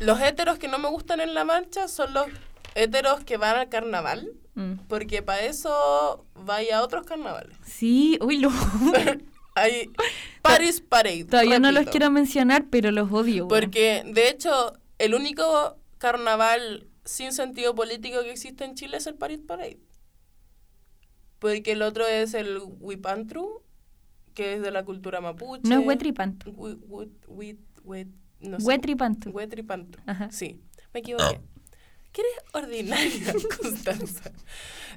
los heteros que no me gustan en la marcha son los heteros que van al carnaval, Mm. porque para eso vaya a otros carnavales. Sí, uy, lo... Hay Paris Parade. Todavía no los quiero mencionar, pero los odio. Porque, de hecho, el único carnaval sin sentido político que existe en Chile es el Paris Parade. Porque el otro es el Huipantru, que es de la cultura mapuche. No es Huetripantu. No. Huetripantu. Sí, me equivoqué. ¿Qué eres ordinaria, Constanza?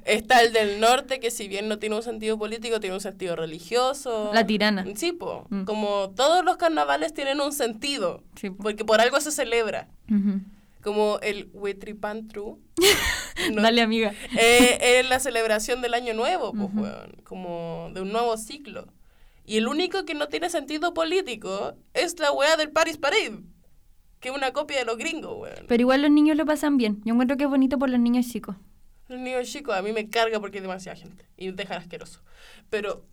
Está el del norte, que si bien no tiene un sentido político, tiene un sentido religioso. La tirana. Sí, po. Mm. Como todos los carnavales tienen un sentido. Sí, po. Porque por algo se celebra. Ujú. Como el Huetripantru. no- Dale, amiga. eh, es la celebración del año nuevo, pues, Ujú. weón. Como de un nuevo ciclo. Y el único que no tiene sentido político es la weá del Paris Parade. Que es una copia de los gringos, weón. Pero igual los niños lo pasan bien. Yo encuentro que es bonito por los niños chicos. Los niños chicos a mí me carga porque hay demasiada gente. Y dejan asqueroso. Pero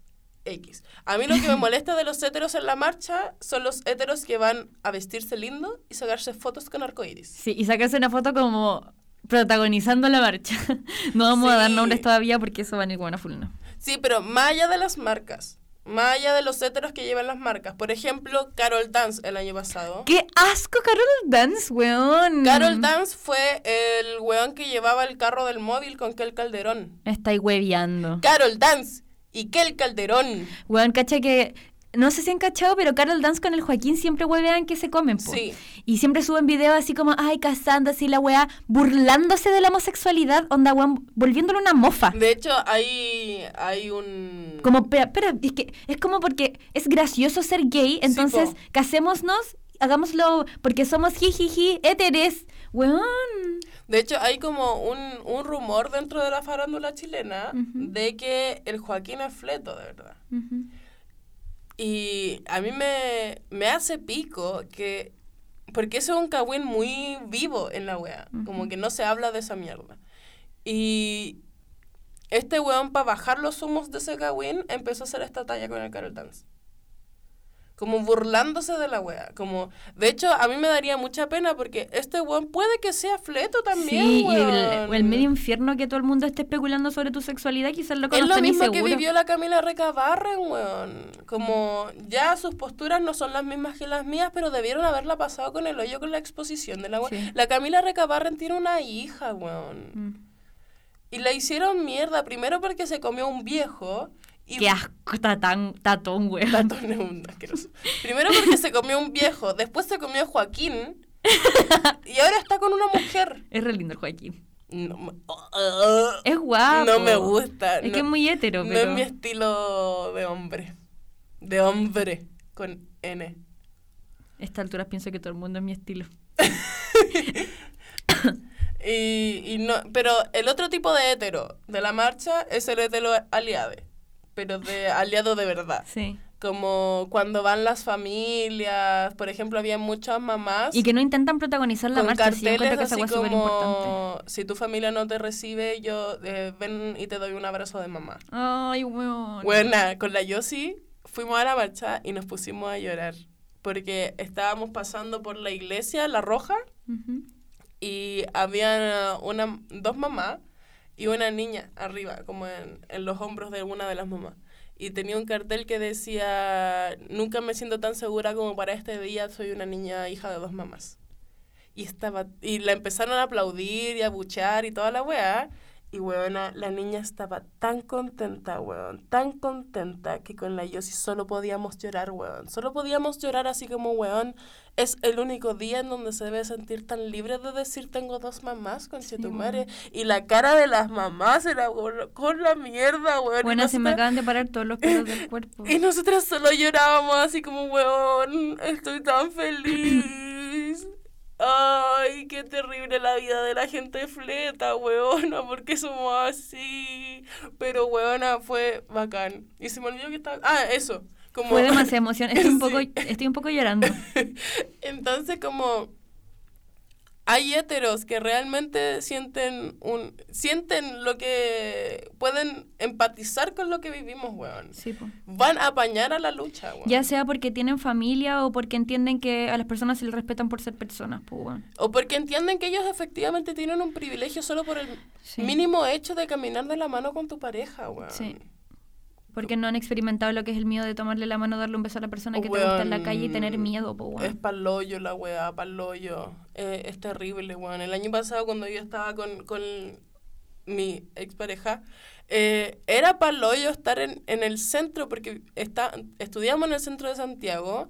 X. A mí lo que me molesta de los héteros en la marcha son los héteros que van a vestirse lindo y sacarse fotos con arcoíris. Sí, y sacarse una foto como protagonizando la marcha. no vamos a dar Sí. nombres todavía porque eso va a ir como una full, ¿no? Sí, pero más allá de las marcas, más allá de los héteros que llevan las marcas. Por ejemplo, Carol Dance el año pasado. ¡Qué asco, Carol Dance, weón! Carol Dance fue el weón que llevaba el carro del móvil con Kel Calderón. Estáis hueveando. Carol Dance y Kel Calderón. Weón, cacha que. No sé si han cachado, pero Carol Dance con el Joaquín siempre huevean que se comen, po. Sí. Y siempre suben videos así como, ay, casándose y la weá, burlándose de la homosexualidad, onda, weón, volviéndolo una mofa. De hecho, hay, hay un... Como, espera, espera, es que es como porque es gracioso ser gay, entonces po. casémonos, hagámoslo porque somos jijiji, éteres. Weón. De hecho, hay como un, un rumor dentro de la farándula chilena de que el Joaquín es fleto, de verdad. Ujú. Y a mí me, me hace pico que... Porque eso es un cagüín muy vivo en la wea. Como que no se habla de esa mierda. Y este weón, para bajar los humos de ese cagüín, empezó a hacer esta talla con el Carol Dance. Como burlándose de la wea. Como, de hecho, a mí me daría mucha pena porque este weón puede que sea fleto también, sí, y weón. el, el medio infierno que todo el mundo esté especulando sobre tu sexualidad, quizás lo Es lo mismo que vivió la Camila Recabarren, weón. Como ya sus posturas no son las mismas que las mías, pero debieron haberla pasado con el hoyo con la exposición de la weón. Sí. La Camila Recabarren tiene una hija, weón. Mm. Y la hicieron mierda, primero porque se comió un viejo. Y Qué asco, tatán, tatón, weón. Tatón es un asqueroso. Primero porque se comió un viejo, después se comió a Joaquín. y ahora está con una mujer. Es re lindo el Joaquín. No, Es guapo. no me gusta. Es no- que es muy hetero, No pero... es mi estilo de hombre. De hombre con N. A estas alturas pienso que todo el mundo es mi estilo. Y, y no, pero el otro tipo de hetero de la marcha es el hetero aliade. Pero de aliado de verdad. Sí. Como cuando van las familias, por ejemplo, había muchas mamás Y que no intentan protagonizar la con marcha, sí, carteles que esa así como si tu familia no te recibe, yo eh, ven y te doy un abrazo de mamá. Ay, weón. Buena, con la Yossi fuimos a la marcha y nos pusimos a llorar. Porque estábamos pasando por la iglesia, la roja, Ujú. y había una, dos mamás y una niña arriba, como en, en los hombros de una de las mamás. Y tenía un cartel que decía, nunca me siento tan segura como para este día, soy una niña hija de dos mamás. Y, estaba, y la empezaron a aplaudir y a buchar y toda la weá. Y weona, la niña estaba tan contenta, weón, tan contenta que con la Yossi solo podíamos llorar, weón. Solo podíamos llorar así como, weón, es el único día en donde se debe sentir tan libre de decir tengo dos mamás con Sí, tu madre. Y la cara de las mamás era weón, con la mierda, weón. Bueno, se me acaban de parar todos los pelos del cuerpo. y nosotras solo llorábamos así como, weón, estoy tan feliz. Ay, qué terrible la vida de la gente fleta, weona, porque somos así. Pero, weona, fue bacán. Y se me olvidó que estaba... Ah, eso. Como... Fue demasiada emoción. Estoy un poco, Sí. estoy un poco llorando. Entonces, como hay héteros que realmente sienten un sienten lo que pueden empatizar con lo que vivimos, weón. Sí, po. Van a apañar a la lucha, weón. Ya sea porque tienen familia o porque entienden que a las personas se les respetan por ser personas, pues, weón. O porque entienden que ellos efectivamente tienen un privilegio solo por el Sí. mínimo hecho de caminar de la mano con tu pareja, weón. Sí. Porque no han experimentado lo que es el miedo de tomarle la mano, darle un beso a la persona que te gusta en la calle y tener miedo, pues, Es weón. paloyo la weá, paloyo. Eh, es terrible, weón. El año pasado cuando yo estaba con, con mi expareja, eh, era paloyo estar en, en el centro porque está, estudiamos en el centro de Santiago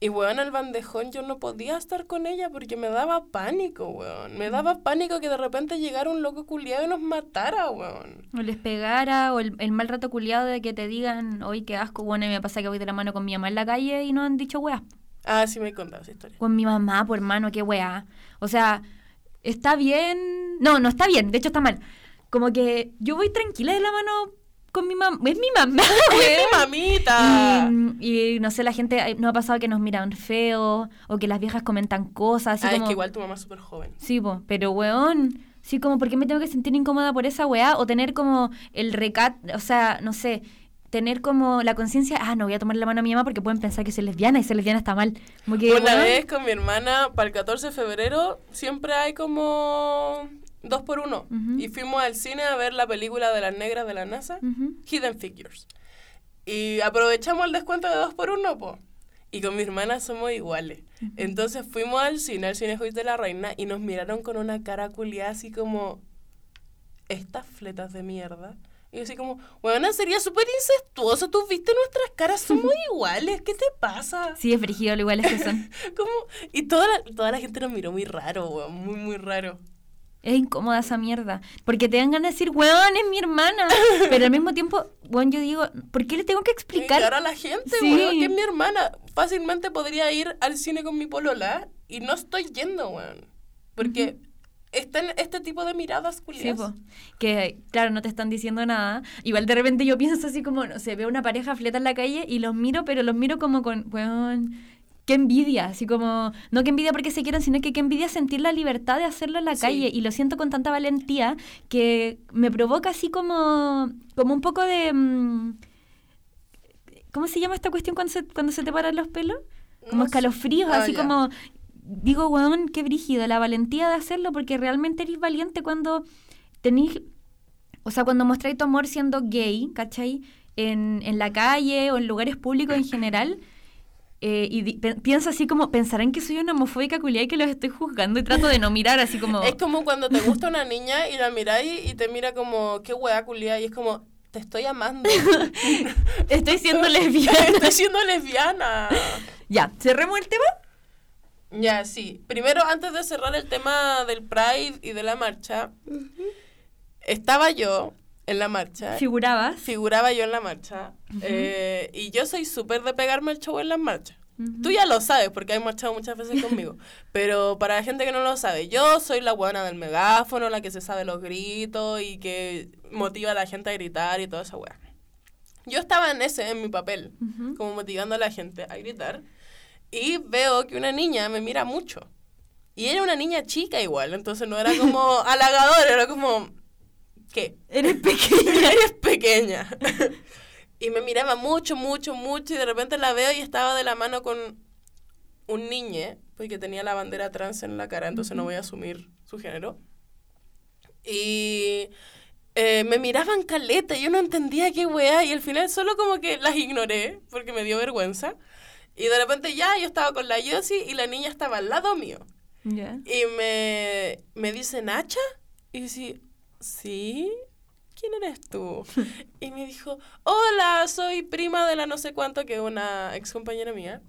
y, weón, el bandejón yo no podía estar con ella porque me daba pánico, weón. Me daba pánico que de repente llegara un loco culiado y nos matara, weón. O les pegara, o el, el mal rato culiado de que te digan, hoy qué asco, bueno, y me pasa que voy de la mano con mi mamá en la calle y no han dicho weas. Ah, sí me contado esa historia. Con mi mamá, por hermano, qué wea. O sea, está bien. No, no está bien, de hecho está mal. Como que yo voy tranquila de la mano con mi mamá. Es mi mamá, ¡Uy, weón. mamita! Y, y no sé, la gente, eh, no ha pasado que nos miran feo o que las viejas comentan cosas. Así ah, como, es que igual tu mamá es súper joven. Sí, po, pero weón, sí, como, ¿por qué me tengo que sentir incómoda por esa weá? O tener como el recat, o sea, no sé, tener como la conciencia, ah, no voy a tomar la mano a mi mamá porque pueden pensar que soy lesbiana y ser lesbiana está mal. Como que, Una vez con mi hermana, para el 14 de febrero, siempre hay como dos por uno. Ujú. Y fuimos al cine a ver la película de las negras de la NASA. Hidden Figures. Y aprovechamos el descuento de dos por uno, po. Y con mi hermana somos iguales. Entonces fuimos al cine, al cine Juiz de la Reina, y nos miraron con una cara culiada así como, estas fletas de mierda. Y yo así como, bueno, sería súper incestuoso, tú viste nuestras caras, somos iguales, ¿qué te pasa? Sí, es frigido lo iguales que son. Como, y toda la, toda la gente nos miró muy raro, weón, muy, muy raro. Es incómoda esa mierda. Porque te dan ganas de decir, weón, es mi hermana. Pero al mismo tiempo, weón, yo digo, ¿por qué le tengo que explicar? ahora la gente, Sí. weón, que es mi hermana. Fácilmente podría ir al cine con mi polola y no estoy yendo, weón. Porque están este tipo de miradas Sí, culiadas. po. Que, claro, no te están diciendo nada. Igual de repente yo pienso así como, no sé, veo una pareja fleta en la calle y los miro, pero los miro como con, weón, qué envidia. Así como, no que envidia porque se quieran, sino que qué envidia sentir la libertad de hacerlo en la Sí. calle. Y lo siento con tanta valentía que me provoca así como, como un poco de... mm, ¿Cómo se llama esta cuestión cuando se, cuando se te paran los pelos? Como No sé. escalofríos, Ah, así como... Digo, weón, qué brígido, la valentía de hacerlo porque realmente eres valiente cuando tenés... O sea, cuando mostráis tu amor siendo gay, ¿cachai? En, en la calle o en lugares públicos en general. Eh, y di- pienso así como, pensarán que soy una homofóbica culiada y que los estoy juzgando y trato de no mirar así como... Es como cuando te gusta una niña y la miráis y te mira como, qué weá culiada. Y es como, te estoy amando. Estoy siendo lesbiana. estoy siendo lesbiana. ya, cerremos el tema. Ya, sí. Primero, antes de cerrar el tema del Pride y de la marcha, estaba yo en la marcha. Figurabas. Figuraba yo en la marcha. eh, y yo soy súper de pegarme el show en las marchas. Ujú. Tú ya lo sabes porque has marchado muchas veces conmigo. Pero para la gente que no lo sabe, yo soy la buena del megáfono, la que se sabe los gritos y que motiva a la gente a gritar y toda esa weá. Yo estaba en ese, en mi papel, Ujú. como motivando a la gente a gritar. Y veo que una niña me mira mucho. Y era una niña chica igual, entonces no era como halagador, era como, ¿qué? Eres pequeña. Eres pequeña. y me miraba mucho, mucho, mucho y de repente la veo y estaba de la mano con un niño, porque tenía la bandera trans en la cara, entonces no voy a asumir su género. Y eh, me miraban caleta, yo no entendía qué weá y al final solo como que las ignoré porque me dio vergüenza. Y de repente ya yo estaba con la Yossi y la niña estaba al lado mío. Ya. Y me, me dice, Nacha. Y sí, ¿sí? ¿Quién eres tú? y me dijo, hola, soy prima de la no sé cuánto, que es una ex compañera mía.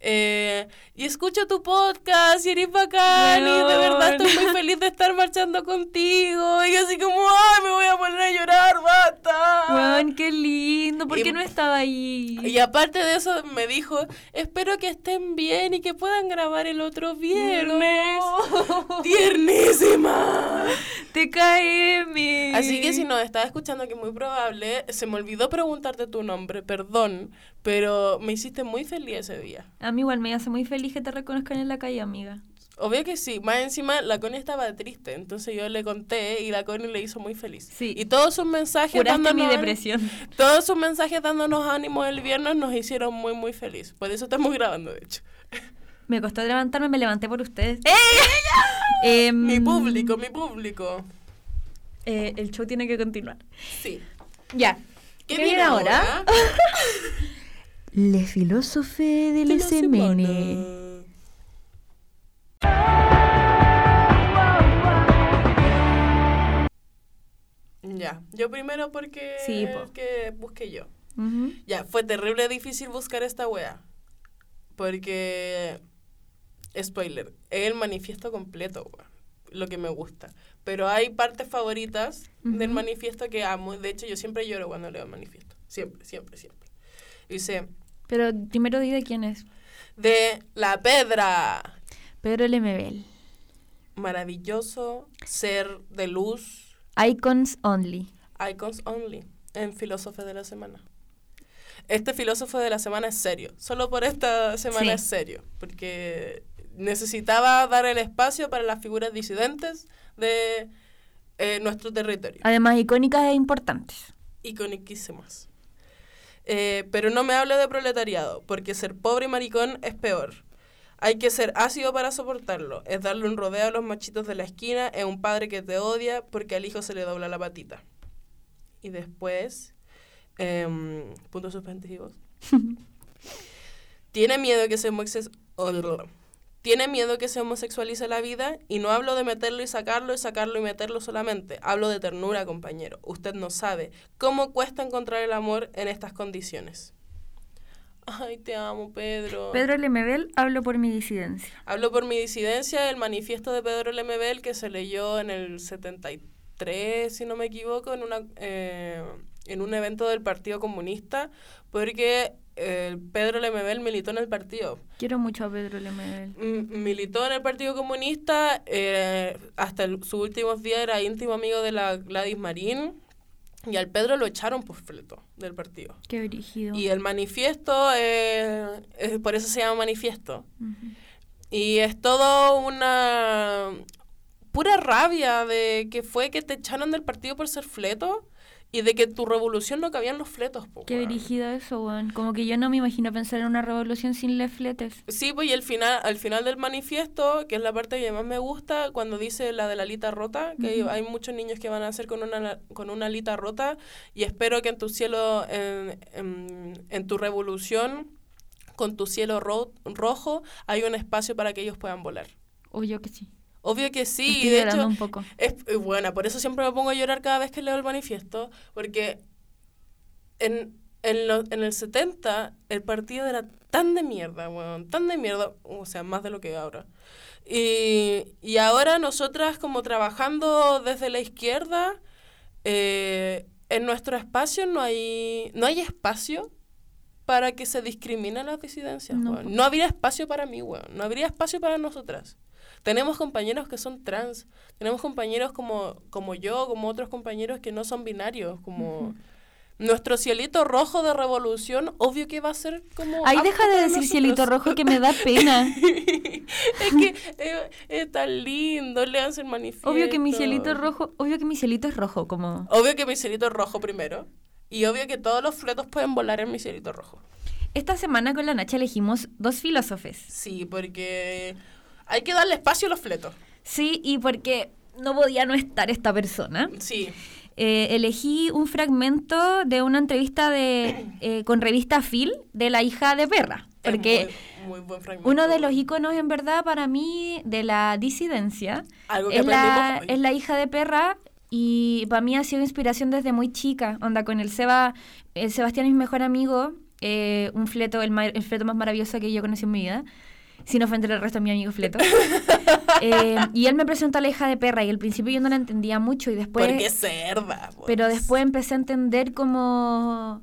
Eh, y escucho tu podcast y eres bacán y de verdad estoy muy feliz de estar marchando contigo. Y así como, ay, me voy a poner a llorar, basta. Weón, qué lindo. ¿Por Y- qué no estaba ahí? Y aparte de eso me dijo, espero que estén bien y que puedan grabar el otro viernes. No. ¡Tiernísima! TKM. Así que si nos estás escuchando, que muy probable, se me olvidó preguntarte tu nombre, perdón, pero me hiciste muy feliz ese día. A mí igual me hace muy feliz que te reconozcan en la calle, amiga. Obvio que sí, más encima la Connie estaba triste, entonces yo le conté y la Connie le hizo muy feliz. Sí. Y todos sus mensajes Curaste mi dándonos- depresión. Todos sus mensajes dándonos ánimo el viernes nos hicieron muy muy feliz. Por eso estamos grabando, de hecho. Me costó levantarme, me levanté por ustedes. Em, Mi público, mi público. eh, el show tiene que continuar. Sí. Ya. ¿Qué, ¿Qué viene viene ahora? ahora? Le filósofe de De la la semana. semana. Ya, yo primero porque Sí, po. que busqué yo. Ya, fue terrible difícil buscar esta wea. Porque, spoiler, es el manifiesto completo, wea, lo que me gusta. Pero hay partes favoritas del manifiesto que amo. De hecho, yo siempre lloro cuando leo el manifiesto. Siempre, siempre, siempre. Dice, Pero primero di de quién es. de la pedra, Pedro Lemebel. maravilloso ser de luz, Icons Only. icons only, en filósofo de la semana. Este filósofo de la semana es serio. Solo por esta semana Sí. es serio. Porque necesitaba dar el espacio para las figuras disidentes de eh, nuestro territorio. Además, icónicas e importantes. Iconiquísimas. Eh, pero no me hable de proletariado, porque ser pobre y maricón es peor. Hay que ser ácido para soportarlo. Es darle un rodeo a los machitos de la esquina. Es un padre que te odia porque al hijo se le dobla la patita. Y después, em, puntos suspensivos. Tiene miedo que se homosexualice. Tiene miedo que se homosexualice la vida y no hablo de meterlo y sacarlo y sacarlo y meterlo solamente. Hablo de ternura, compañero. Usted no sabe cómo cuesta encontrar el amor en estas condiciones. Ay, te amo, Pedro. Pedro Lemebel, hablo por mi disidencia. Hablo por mi disidencia, el manifiesto de Pedro Lemebel que se leyó en el 73, si no me equivoco, en, una, eh, en un evento del Partido Comunista, porque eh, Pedro Lemebel militó en el partido. Quiero mucho a Pedro Lemebel. militó en el Partido Comunista, eh, hasta sus últimos días era íntimo amigo de la Gladys Marín y al Pedro lo echaron por fleto del partido. Qué dirigido. Y el manifiesto, eh, por eso se llama manifiesto. Y es todo una pura rabia de que fue que te echaron del partido por ser fleto y de que tu revolución no cabían los fletos. Po, Qué dirigido eso, weón. Como que yo no me imagino pensar en una revolución sin los fletes. Sí, pues y el final, al final del manifiesto, que es la parte que más me gusta, cuando dice la de la alita rota, que hay muchos niños que van a hacer con una, con una alita rota, y espero que en tu cielo, en, en, tu revolución, con tu cielo rojo, hay un espacio para que ellos puedan volar. Obvio que sí. Obvio que sí, de hecho, un poco. es buena, por eso siempre me pongo a llorar cada vez que leo el manifiesto, porque en, en, en el 70 el partido era tan de mierda, weón, tan de mierda, o sea, más de lo que ahora. Y, y ahora nosotras como trabajando desde la izquierda, eh, en nuestro espacio no hay, no hay espacio para que se discriminen las disidencias, no, no habría espacio para mí, weón, no habría espacio para nosotras. Tenemos compañeros que son trans, tenemos compañeros como, como yo, como otros compañeros que no son binarios, como... Nuestro cielito rojo de revolución, obvio que va a ser como... Ay, deja de decir cielito rojo que me da pena. es que eh, es tan lindo, le el manifiesto. Obvio que mi cielito rojo, obvio que mi cielito es rojo, como... Obvio que mi cielito es rojo primero. Y obvio que todos los fletos pueden volar en mi cielito rojo. Esta semana con la Nacha elegimos dos filósofes. Sí, porque hay que darle espacio a los fletos. Sí, y porque no podía no estar esta persona. Sí. Eh, elegí un fragmento de una entrevista de eh, con revista Phil de la hija de Perra. Porque muy, uno de los iconos, en verdad, para mí, de la disidencia es, la, es la hija de Perra y para mí ha sido inspiración desde muy chica. Onda, con el Seba, el Sebastián es mi mejor amigo, eh, un fleto, el, el, fleto más maravilloso que yo conocí en mi vida sin ofender al resto de mi amigo Fleto. Eh, y él me presentó a la hija de perra y al principio yo no la entendía mucho y después... Porque cerda. Pues. Pero después empecé a entender cómo...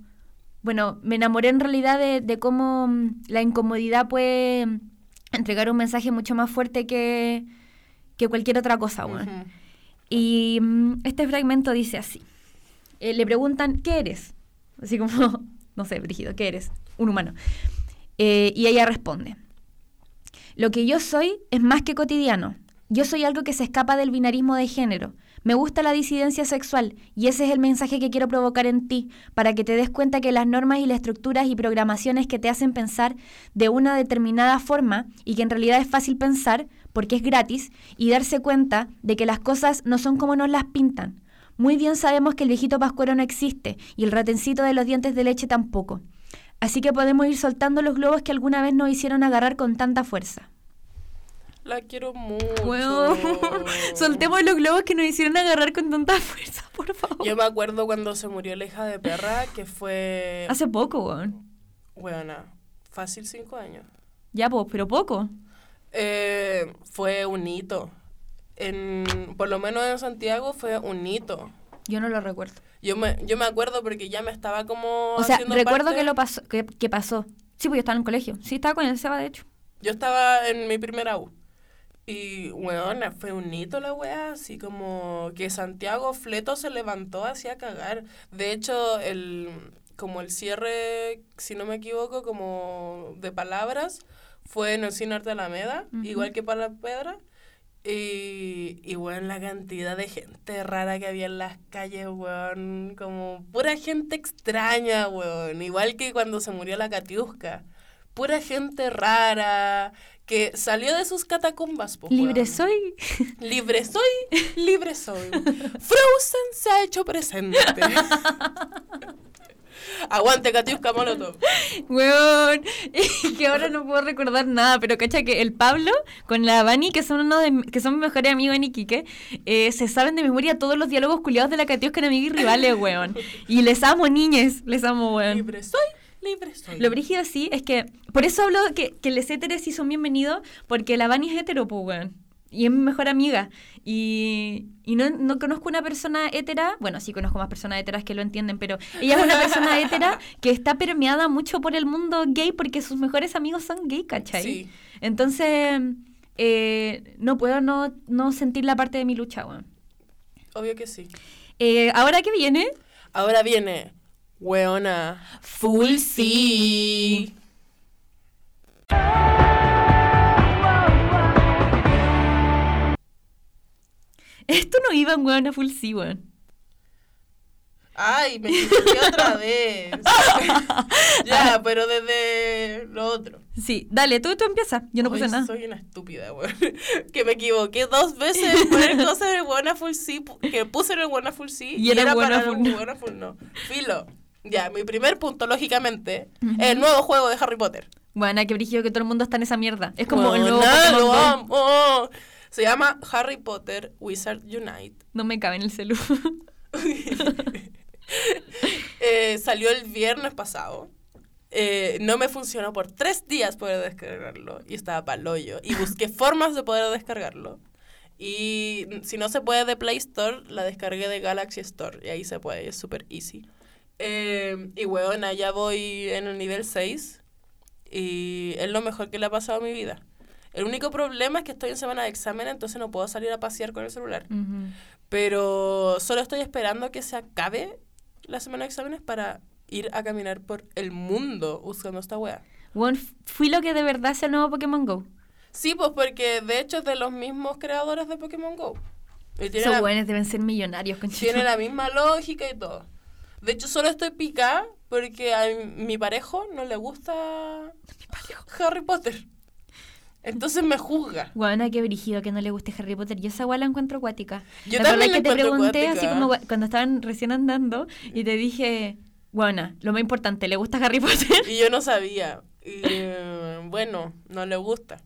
Bueno, me enamoré en realidad de, cómo mm, la incomodidad puede entregar un mensaje mucho más fuerte que, que cualquier otra cosa. Y mm, este fragmento dice así. Eh, le preguntan, ¿qué eres? Así como, no sé, Brigido, ¿qué eres? Un humano. Eh, y ella responde, lo que yo soy es más que cotidiano. Yo soy algo que se escapa del binarismo de género. Me gusta la disidencia sexual y ese es el mensaje que quiero provocar en ti, para que te des cuenta que las normas y las estructuras y programaciones que te hacen pensar de una determinada forma y que en realidad es fácil pensar porque es gratis y darse cuenta de que las cosas no son como nos las pintan. Muy bien sabemos que el viejito pascuero no existe y el ratencito de los dientes de leche tampoco. Así que podemos ir soltando los globos que alguna vez nos hicieron agarrar con tanta fuerza. La quiero mucho. soltemos los globos que nos hicieron agarrar con tanta fuerza, por favor. Yo me acuerdo cuando se murió la hija de perra, que fue... Hace poco, weón. Buena, fácil cinco años. Ya, pues, pero poco. Eh, fue un hito. En, por lo menos en Santiago fue un hito. Yo no lo recuerdo. Yo me, yo me acuerdo porque ya me estaba como. O sea, recuerdo que lo pasó, que, pasó. Sí, pues yo estaba en el colegio. Sí, estaba con el Seba, de hecho. Yo estaba en mi primera U. Y, weón, fue un hito la weá, así como que Santiago Fleto se levantó hacia cagar. De hecho, el como el cierre, si no me equivoco, como de palabras, fue en el Cine Arte Alameda, igual que para la Pedra. Y, y bueno, la cantidad de gente rara que había en las calles, weón. Como pura gente extraña, weón. Igual que cuando se murió la Katiuska. Pura gente rara que salió de sus catacumbas. po, Libre weón. soy. Libre soy, libre soy. Frozen se ha hecho presente. Aguante, Katiuska Molotov. Weón, que ahora no puedo recordar nada, pero cacha que el Pablo con la Vani, que son uno de que son mis mejores amigos en Iquique, eh, se saben de memoria todos los diálogos culiados de la Catiusca en amigos y rivales, weón. Y les amo, niñes, les amo, weón. Libre soy, libre soy. Lo brígido sí es que, por eso hablo que, que les héteres sí son bienvenidos, porque la Vani es hetero, pues, weón. Y es mi mejor amiga. Y, y no, no conozco una persona hétera, bueno, sí conozco más personas héteras que lo entienden, pero ella es una persona hétera que está permeada mucho por el mundo gay porque sus mejores amigos son gay, ¿cachai? Sí. Entonces, eh, no puedo no, no sentir la parte de mi lucha, weón. Obvio que sí. Eh, Ahora que viene, Ahora viene, weona, full sí. esto no iba en weón a full sí, weón. Ay, me equivoqué otra vez. ya, pero desde lo otro. Sí, dale, tú, tú empieza. Yo no puse nada. Soy una estúpida, weón. que me equivoqué dos veces en poner cosas en el Buena Full Sí, que puse en el Buena Full Sí Y era Buena para Full el Full No. Filo. Ya, mi primer punto, lógicamente, el nuevo juego de Harry Potter. Bueno, qué brígido que todo el mundo está en esa mierda. Es como el Bueno, nuevo lo Go. amo. Se llama Harry Potter Wizard Unite. No me cabe en el celu. Eh, salió el viernes pasado. Eh, no me funcionó por tres días poder descargarlo y estaba pa'l hoyo. Y busqué formas de poder descargarlo. Y si no se puede de Play Store, la descargué de Galaxy Store. Y ahí se puede, es súper easy. Eh, y weona, ya voy en el nivel 6. Y es lo mejor que le ha pasado a mi vida. El único problema es que estoy en semana de examen, entonces no puedo salir a pasear con el celular. Ujú. Pero solo estoy esperando que se acabe la semana de exámenes para ir a caminar por el mundo buscando esta wea. Bueno, fui lo que de verdad es el nuevo Pokémon Go. Sí, pues porque de hecho es de los mismos creadores de Pokémon Go. Esos buenos deben ser millonarios, con tiene la misma lógica y todo. De hecho, solo estoy picada porque a mi, mi parejo no le gusta Harry Potter. Entonces me juzga. Bueno, qué brígido que no le guste Harry Potter. Yo esa weá la encuentro acuática. Yo ¿Te también la que te pregunté acuática. así como cuando estaban recién andando y te dije, bueno, lo más importante, ¿le gusta Harry Potter? Y yo no sabía. Y eh, bueno, no le gusta.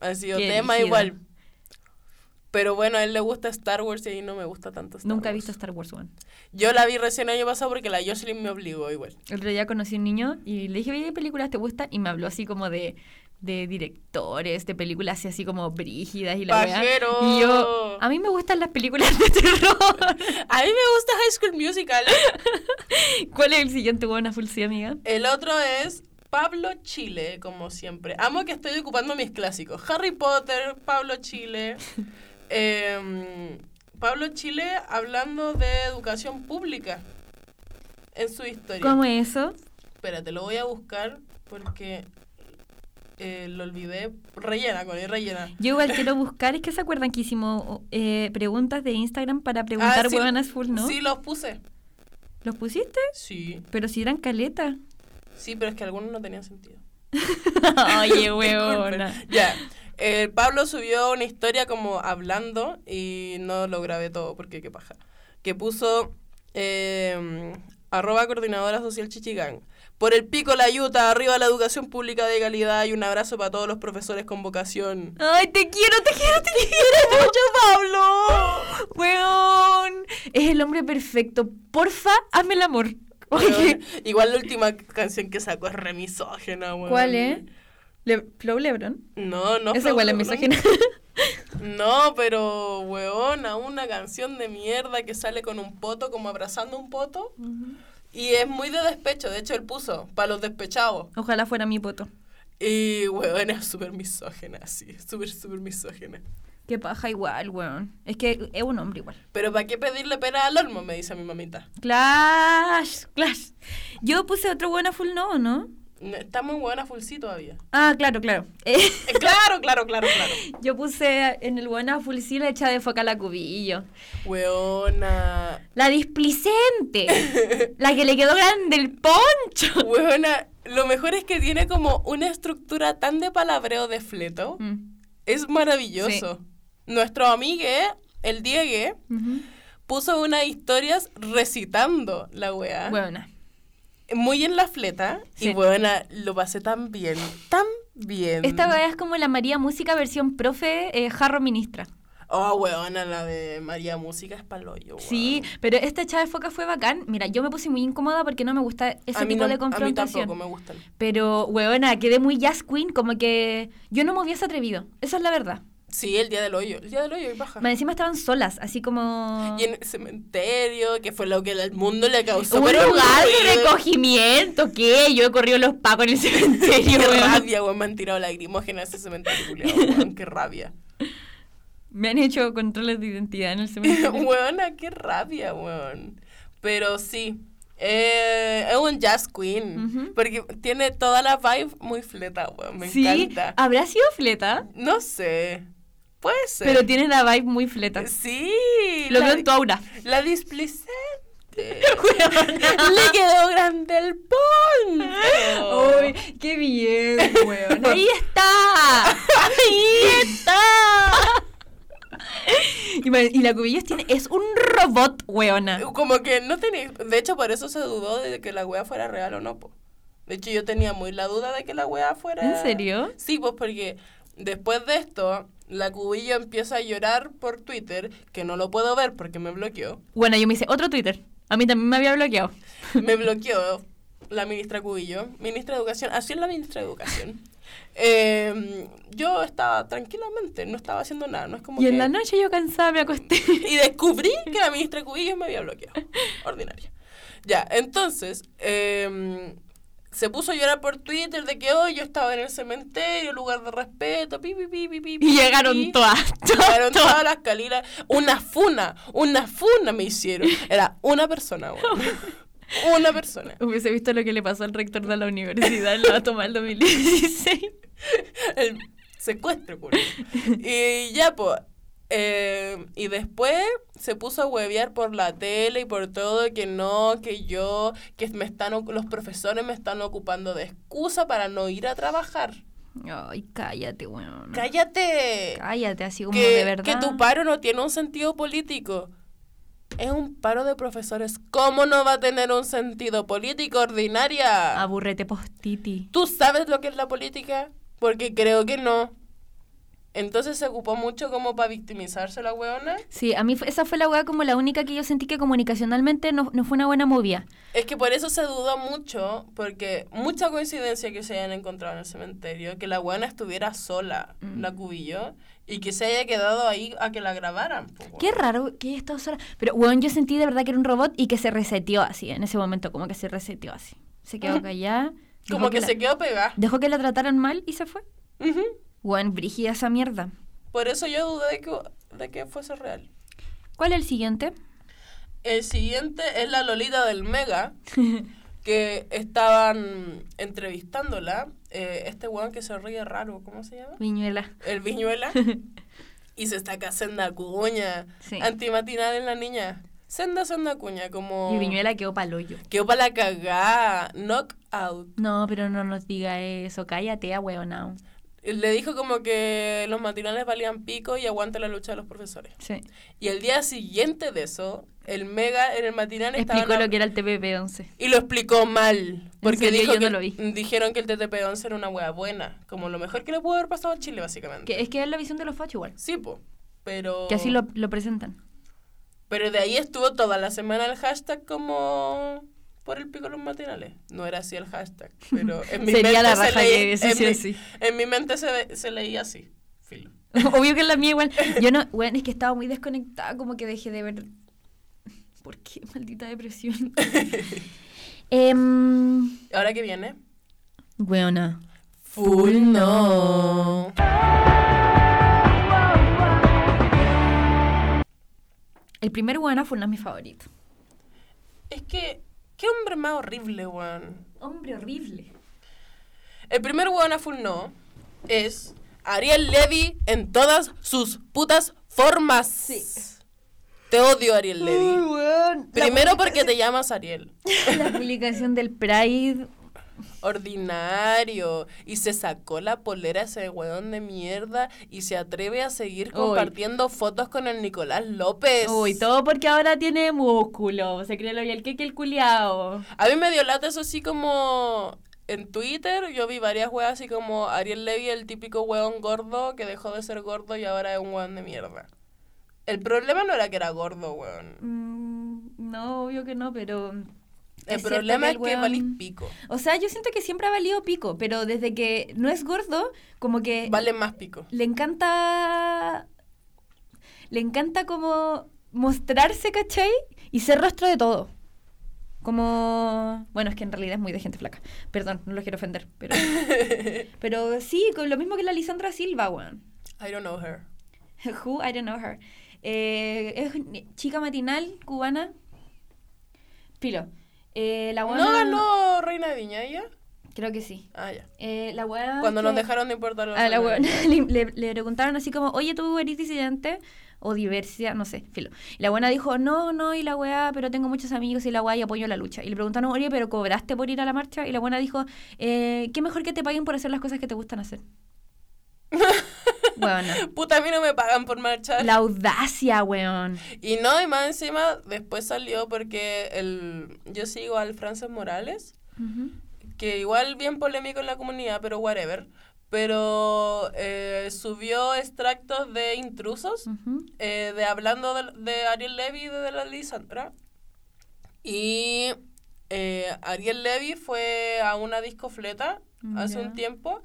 Ha sido Qué tema brígido. igual. Pero bueno, a él le gusta Star Wars y a mí no me gusta tanto Star Nunca he visto Star Wars One. Yo la vi recién el año pasado porque la Jocelyn me obligó igual. El otro día conocí a un niño y le dije, ¿qué películas te gustan? Y me habló así como de, de directores, de películas así como brígidas y la. Y yo, a mí me gustan las películas de terror. A mí me gusta High School Musical. ¿Cuál es el siguiente buena full sí, amiga? El otro es Pablo Chile, como siempre. Amo que estoy ocupando mis clásicos. Harry Potter, Pablo Chile. Em, Pablo Chile hablando de educación pública en su historia. ¿Cómo es eso? Espérate, lo voy a buscar porque eh, lo olvidé. Rellena, con rellena. Yo igual quiero buscar, es que se acuerdan que hicimos eh, preguntas de Instagram para preguntar Ah, sí, huevanas full, ¿no? Sí, los puse. ¿Los pusiste? Sí. Pero si eran caleta. Sí, pero es que algunos no tenían sentido. Oye, huevona. Ya. El Pablo subió una historia como hablando y no lo grabé todo porque qué paja. Que puso eh, arroba coordinadora social Chichigán. Por el pico la yuta, arriba la educación pública de calidad y un abrazo para todos los profesores con vocación. Ay, te quiero, te quiero, te quiero. ¡Mucho Pablo! Weón. Es el hombre perfecto. Porfa, hazme el amor. Oye. Igual la última canción que sacó es re misógena, weón. ¿Cuál es? Le Flow Lebron. No, no. Esa igual es Flow, misógina. No, pero, weona, una canción de mierda que sale con un poto, como abrazando un poto. Y es muy de despecho. De hecho, él puso para los despechados. Ojalá fuera mi poto. Y, weón, es súper misógena, sí. Súper, súper misógena. Qué paja igual, weón. Es que es un hombre igual. Pero ¿para qué pedirle pena al olmo? Me dice mi mamita. Clash, clash. Yo puse otro buena full no, ¿no? Está muy buena full sí todavía. Ah, claro, claro. Eh, claro, claro, claro, claro. yo puse en el buena full sí la echa de foca la cubillo. Weona. La displicente. la que le quedó grande el poncho. Weona. Lo mejor es que tiene como una estructura tan de palabreo de fleto. Mm. Es maravilloso. Nuestro amigue, el Diegue, puso unas historias recitando la wea. Buena. Muy en la fleta. Sí. Y buena, lo pasé tan bien. Tan bien. Esta weá es como la María Música versión profe eh, Jarro Ministra. Oh, weona, la de María Música es paloyo. weón. Sí, pero esta echada de foca fue bacán. Mira, yo me puse muy incómoda porque no me gusta ese a tipo no- de A mí confrontación. tampoco me gustan. Pero, weona, quedé muy jazz queen, como que yo no me hubiese atrevido. Esa es la verdad. Sí, el día del hoyo. El día del hoyo y baja. Más encima estaban solas, así como... Y en el cementerio, que fue lo que al mundo le causó. Un lugar de recogimiento, ¿qué? Yo he corrido los pacos en el cementerio, Qué weón. rabia, weón. Me han tirado lacrimógenas ese cementerio, weón. Qué rabia. Me han hecho controles de identidad en el cementerio. Weona, qué rabia, weón. Pero sí. eh, es un jazz queen. Porque tiene toda la vibe muy fleta, weón. Me sí, encanta. habrá sido fleta, No sé. Puede ser. pero tiene la vibe muy fleta. Sí. Lo veo en tu aura. La displicente. Le quedó grande el poncho. ¡Uy, qué bien, weón! ¡Ahí está! ¡Ahí está! Y la cubillos tiene, es un robot, weona. Como que no tenía. De hecho, por eso se dudó de que la wea fuera real o no, po. De hecho, yo tenía muy la duda de que la wea fuera. ¿En serio? Sí, pues porque después de esto, la cubillo empieza a llorar por Twitter, que no lo puedo ver porque me bloqueó. Bueno, yo me hice otro Twitter. A mí también me había bloqueado. Me bloqueó la ministra Cubillo, ministra de Educación. Así es la ministra de Educación. Eh, yo estaba tranquilamente, no estaba haciendo nada. No es como Y en la noche yo cansada me acosté. y descubrí que la ministra Cubillos me había bloqueado. Ordinaria. Ya, entonces, eh, se puso a llorar por Twitter de que hoy yo estaba en el cementerio, lugar de respeto, pi, pi, pi, pi, pi, Y llegaron todas. Llegaron todas. todas las caliras. Una funa, una funa me hicieron. Era una persona, weón. Una persona. Hubiese visto lo que le pasó al rector de la universidad en la toma del 2016. El secuestro, culo. Y ya, pues. Eh, y después se puso a huevear por la tele y por todo, que no, que yo, que me están, los profesores me están ocupando de excusa para no ir a trabajar. Ay, cállate, weón. ¡Cállate! Cállate, así como que, de verdad. que tu paro no tiene un sentido político. Es un paro de profesores. ¿Cómo no va a tener un sentido político, ordinaria? Aburrete postiti. ¿Tú sabes lo que es la política? Porque creo que no. Entonces se ocupó mucho como para victimizarse la weona. Sí, a mí esa fue la weá como la única que yo sentí que comunicacionalmente no, no fue una buena movida. Es que por eso se dudó mucho, porque mucha coincidencia que se hayan encontrado en el cementerio, que la weona estuviera sola, Mm. la cubillo, y que se haya quedado ahí a que la grabaran. Qué raro que haya estado sola. Pero, weón, yo sentí de verdad que era un robot y que se reseteó así, en ese momento, como que se reseteó así. Se quedó callada. Como que, la- se quedó pegada. Dejó que la trataran mal y se fue. Ujú. Weón, brígida esa mierda. Por eso yo dudé de que, de que fuese real. ¿Cuál es el siguiente? El siguiente es la Lolita del Mega, que estaban entrevistándola. eh, este weón que se ríe raro, ¿cómo se llama? Viñuela. El Viñuela. y se está senda cuña. Sí. Antimatinal en la niña. Senda, senda cuña, como... Y Viñuela quedó paloyo. Quedó para la cagá. Knockout. No, pero no nos diga eso. Cállate, a weonao. Le dijo como que los matinales valían pico y aguanta la lucha de los profesores. Sí. Y el día siguiente de eso, el Mega en el matinal Explicó estaban lo que era el TPP-11. Y lo explicó mal. Porque dijo que, no lo vi. dijeron que el TTP-11 era una wea buena. Como lo mejor que le pudo haber pasado a Chile, básicamente. Que es que es la visión de los fachos igual. Sí, po. Pero... Que así lo, lo presentan. Pero de ahí estuvo toda la semana el hashtag como... Por el pico de los matinales. No era así el hashtag, pero en mi Sería mente la se raja leía- que en mi- así. En mi mente se, se leía así. Filo. Obvio que es la mía igual. Yo no, bueno, es que estaba muy desconectada, como que dejé de ver. ¿Por qué? Maldita depresión. Em, ¿Ahora qué viene? Weona. Full no. El primer Weona fue uno de mis favoritos. Es que... Qué hombre más horrible, weón. Hombre horrible. El primer weón a full no es Ariel Levy en todas sus putas formas. Sí. Te odio, Ariel Levy. weón. Primero porque te llamas Ariel. La publicación del Pride. Ordinario. Y se sacó la polera ese weón de mierda y se atreve a seguir compartiendo fotos con el Nicolás López. Uy, todo porque ahora tiene músculo. Se cree lo y el que el culiao. A mí me dio lata eso así como en Twitter. Yo vi varias weas así como Ariel Levy, el típico weón gordo que dejó de ser gordo y ahora es un weón de mierda. El problema no era que era gordo, weón. Mm, no, obvio que no, pero. El es problema es que weón- valís pico. O sea, yo siento que siempre ha valido pico, pero desde que no es gordo, como que Vale más pico. le encanta. Le encanta como mostrarse, ¿cachai? Y ser rostro de todo. Como. Bueno, es que en realidad es muy de gente flaca. Perdón, no los quiero ofender. Pero, pero sí, con lo mismo que la Lisandra Silva, weón. I don't know her. Who? I don't know her. Eh, es chica matinal cubana. Filo. Eh, la ¿No buena. ganó Reina de Viña ella? Creo que sí. Ah, ya. Eh, la buena Cuando nos que- dejaron de importar los a la buena le, le- le preguntaron así como, oye, tú eres disidente o diversidad, no sé, filo. Y la buena dijo, no, no, y la weá, pero tengo muchos amigos y la weá y apoyo la lucha. Y le preguntaron, oye, pero ¿cobraste por ir a la marcha? Y la buena dijo, eh, qué mejor que te paguen por hacer las cosas que te gustan hacer. Bueno, Puta, a mí no me pagan por marchar. la audacia, weón. Y no, y más encima, después salió porque el yo sigo al Frances Morales, Ujú. que igual bien polémico en la comunidad, pero whatever. Pero eh, subió extractos de intrusos, eh, de hablando de, de Ariel Levy y de la Lisandra. Y eh, Ariel Levy fue a una discofleta hace un tiempo,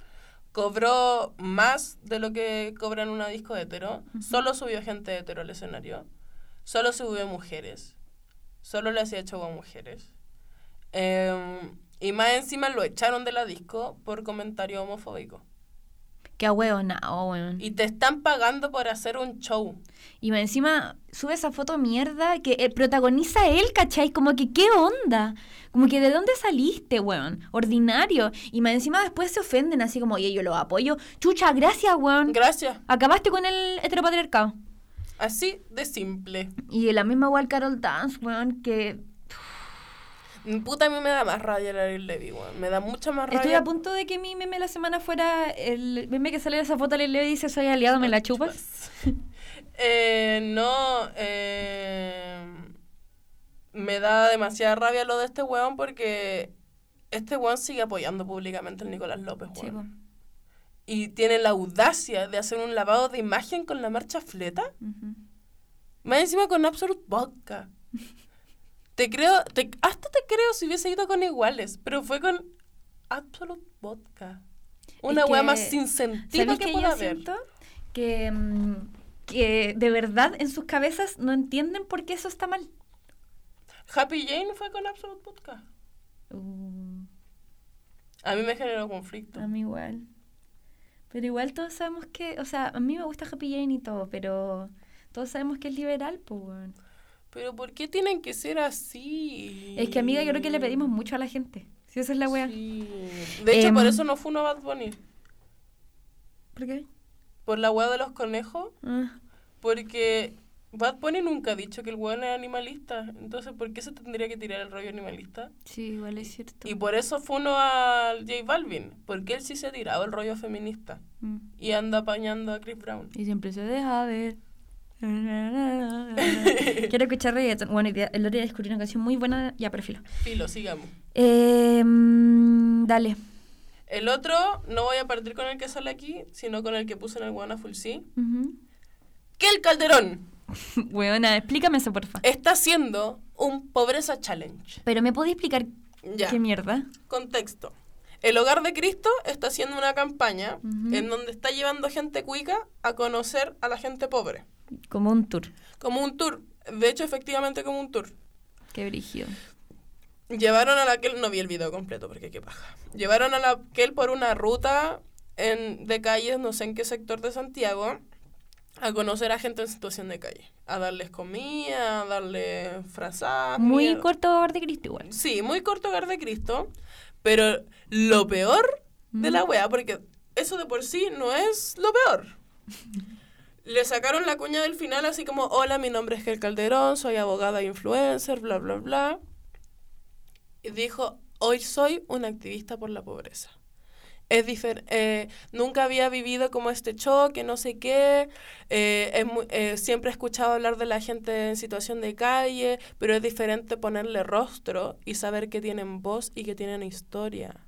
cobró más de lo que cobra en una disco hetero, solo subió gente hetero al escenario, solo subió mujeres, solo le hacía show a mujeres. Em, y más encima lo echaron de la disco por comentario homofóbico. Qué weón. Y te están pagando por hacer un show. Y encima sube esa foto mierda que eh, protagoniza él, ¿cachai? Como que, ¿qué onda? Como que, ¿de dónde saliste, weón? Ordinario. Y más encima después se ofenden así como, oye, yo lo apoyo. Chucha, gracias, weón. Gracias. Acabaste con el heteropatriarcado. Así de simple. Y la misma igual Carol Dance, weón, que Puta, a mí me da más rabia el Levy, weón. Me da mucha más rabia. estoy a punto de que mi meme la semana fuera el meme que sale de esa foto, le le dice, soy aliado, me la chupas. Eh, no, eh, me da demasiada rabia lo de este weón porque este weón sigue apoyando públicamente al Nicolás López, Sí, weón. y tiene la audacia de hacer un lavado de imagen con la marcha fleta. Más encima con Absolute Vodka. Te creo, te, hasta te creo si hubiese ido con iguales, pero fue con Absolute Vodka. Una que, más sin sentido ¿Sabes que que pueda yo haber. siento? Que, mm, que de verdad en sus cabezas no entienden por qué eso está mal. Happy Jane fue con Absolute Vodka. Uh, A mí me generó conflicto. a mí igual. Pero igual todos sabemos que, o sea, a mí me gusta Happy Jane y todo, pero todos sabemos que es liberal, pues, weón. Pero ¿por qué tienen que ser así? Es que, amiga, yo creo que le pedimos mucho a la gente. Si esa es la wea. Sí. De hecho, Em, por eso no fue una Bad Bunny. ¿Por qué? Por la wea de los conejos. Ah, Porque Bad Bunny nunca ha dicho que el weón es animalista. Entonces, ¿por qué se tendría que tirar el rollo animalista? sí, igual es cierto. Y por eso fue uno al J Balvin. Porque él sí se ha tirado el rollo feminista. Mm. Y anda apañando a Chris Brown. Y siempre se deja ver. Quiero escuchar reggaeton. Bueno, el otro día descubrí una canción muy buena. Ya, perfilo. Filo, sigamos. Eh, dale. El otro, no voy a partir con el que sale aquí, sino con el que puse en el Wanna Full C. Ujú. Que el Calderón Weona, explícame eso, porfa. está haciendo un pobreza challenge. Pero ¿me podés explicar Ya. qué mierda? Contexto. El Hogar de Cristo está haciendo una campaña Ujú. en donde está llevando gente cuica a conocer a la gente pobre. Como un tour. Como un tour. De hecho, efectivamente como un tour. Qué brígido. Llevaron a la que no vi el video completo porque qué paja. Llevaron a la que por una ruta en, de calles, no sé en qué sector de Santiago, a conocer a gente en situación de calle. A darles comida, a darles frazadas. Muy mierda. corto hogar de Cristo igual. Sí, muy corto hogar de Cristo. Pero lo peor de Mm. la wea, porque eso de por sí no es lo peor. Le sacaron la cuña del final así como, hola, mi nombre es Kel Calderón, soy abogada e influencer, bla, bla, bla. Y dijo, hoy soy una activista por la pobreza. Es eh, nunca había vivido como este choque, no sé qué. eh, es eh, siempre he escuchado hablar de la gente en situación de calle, pero es diferente ponerle rostro y saber que tienen voz y que tienen historia.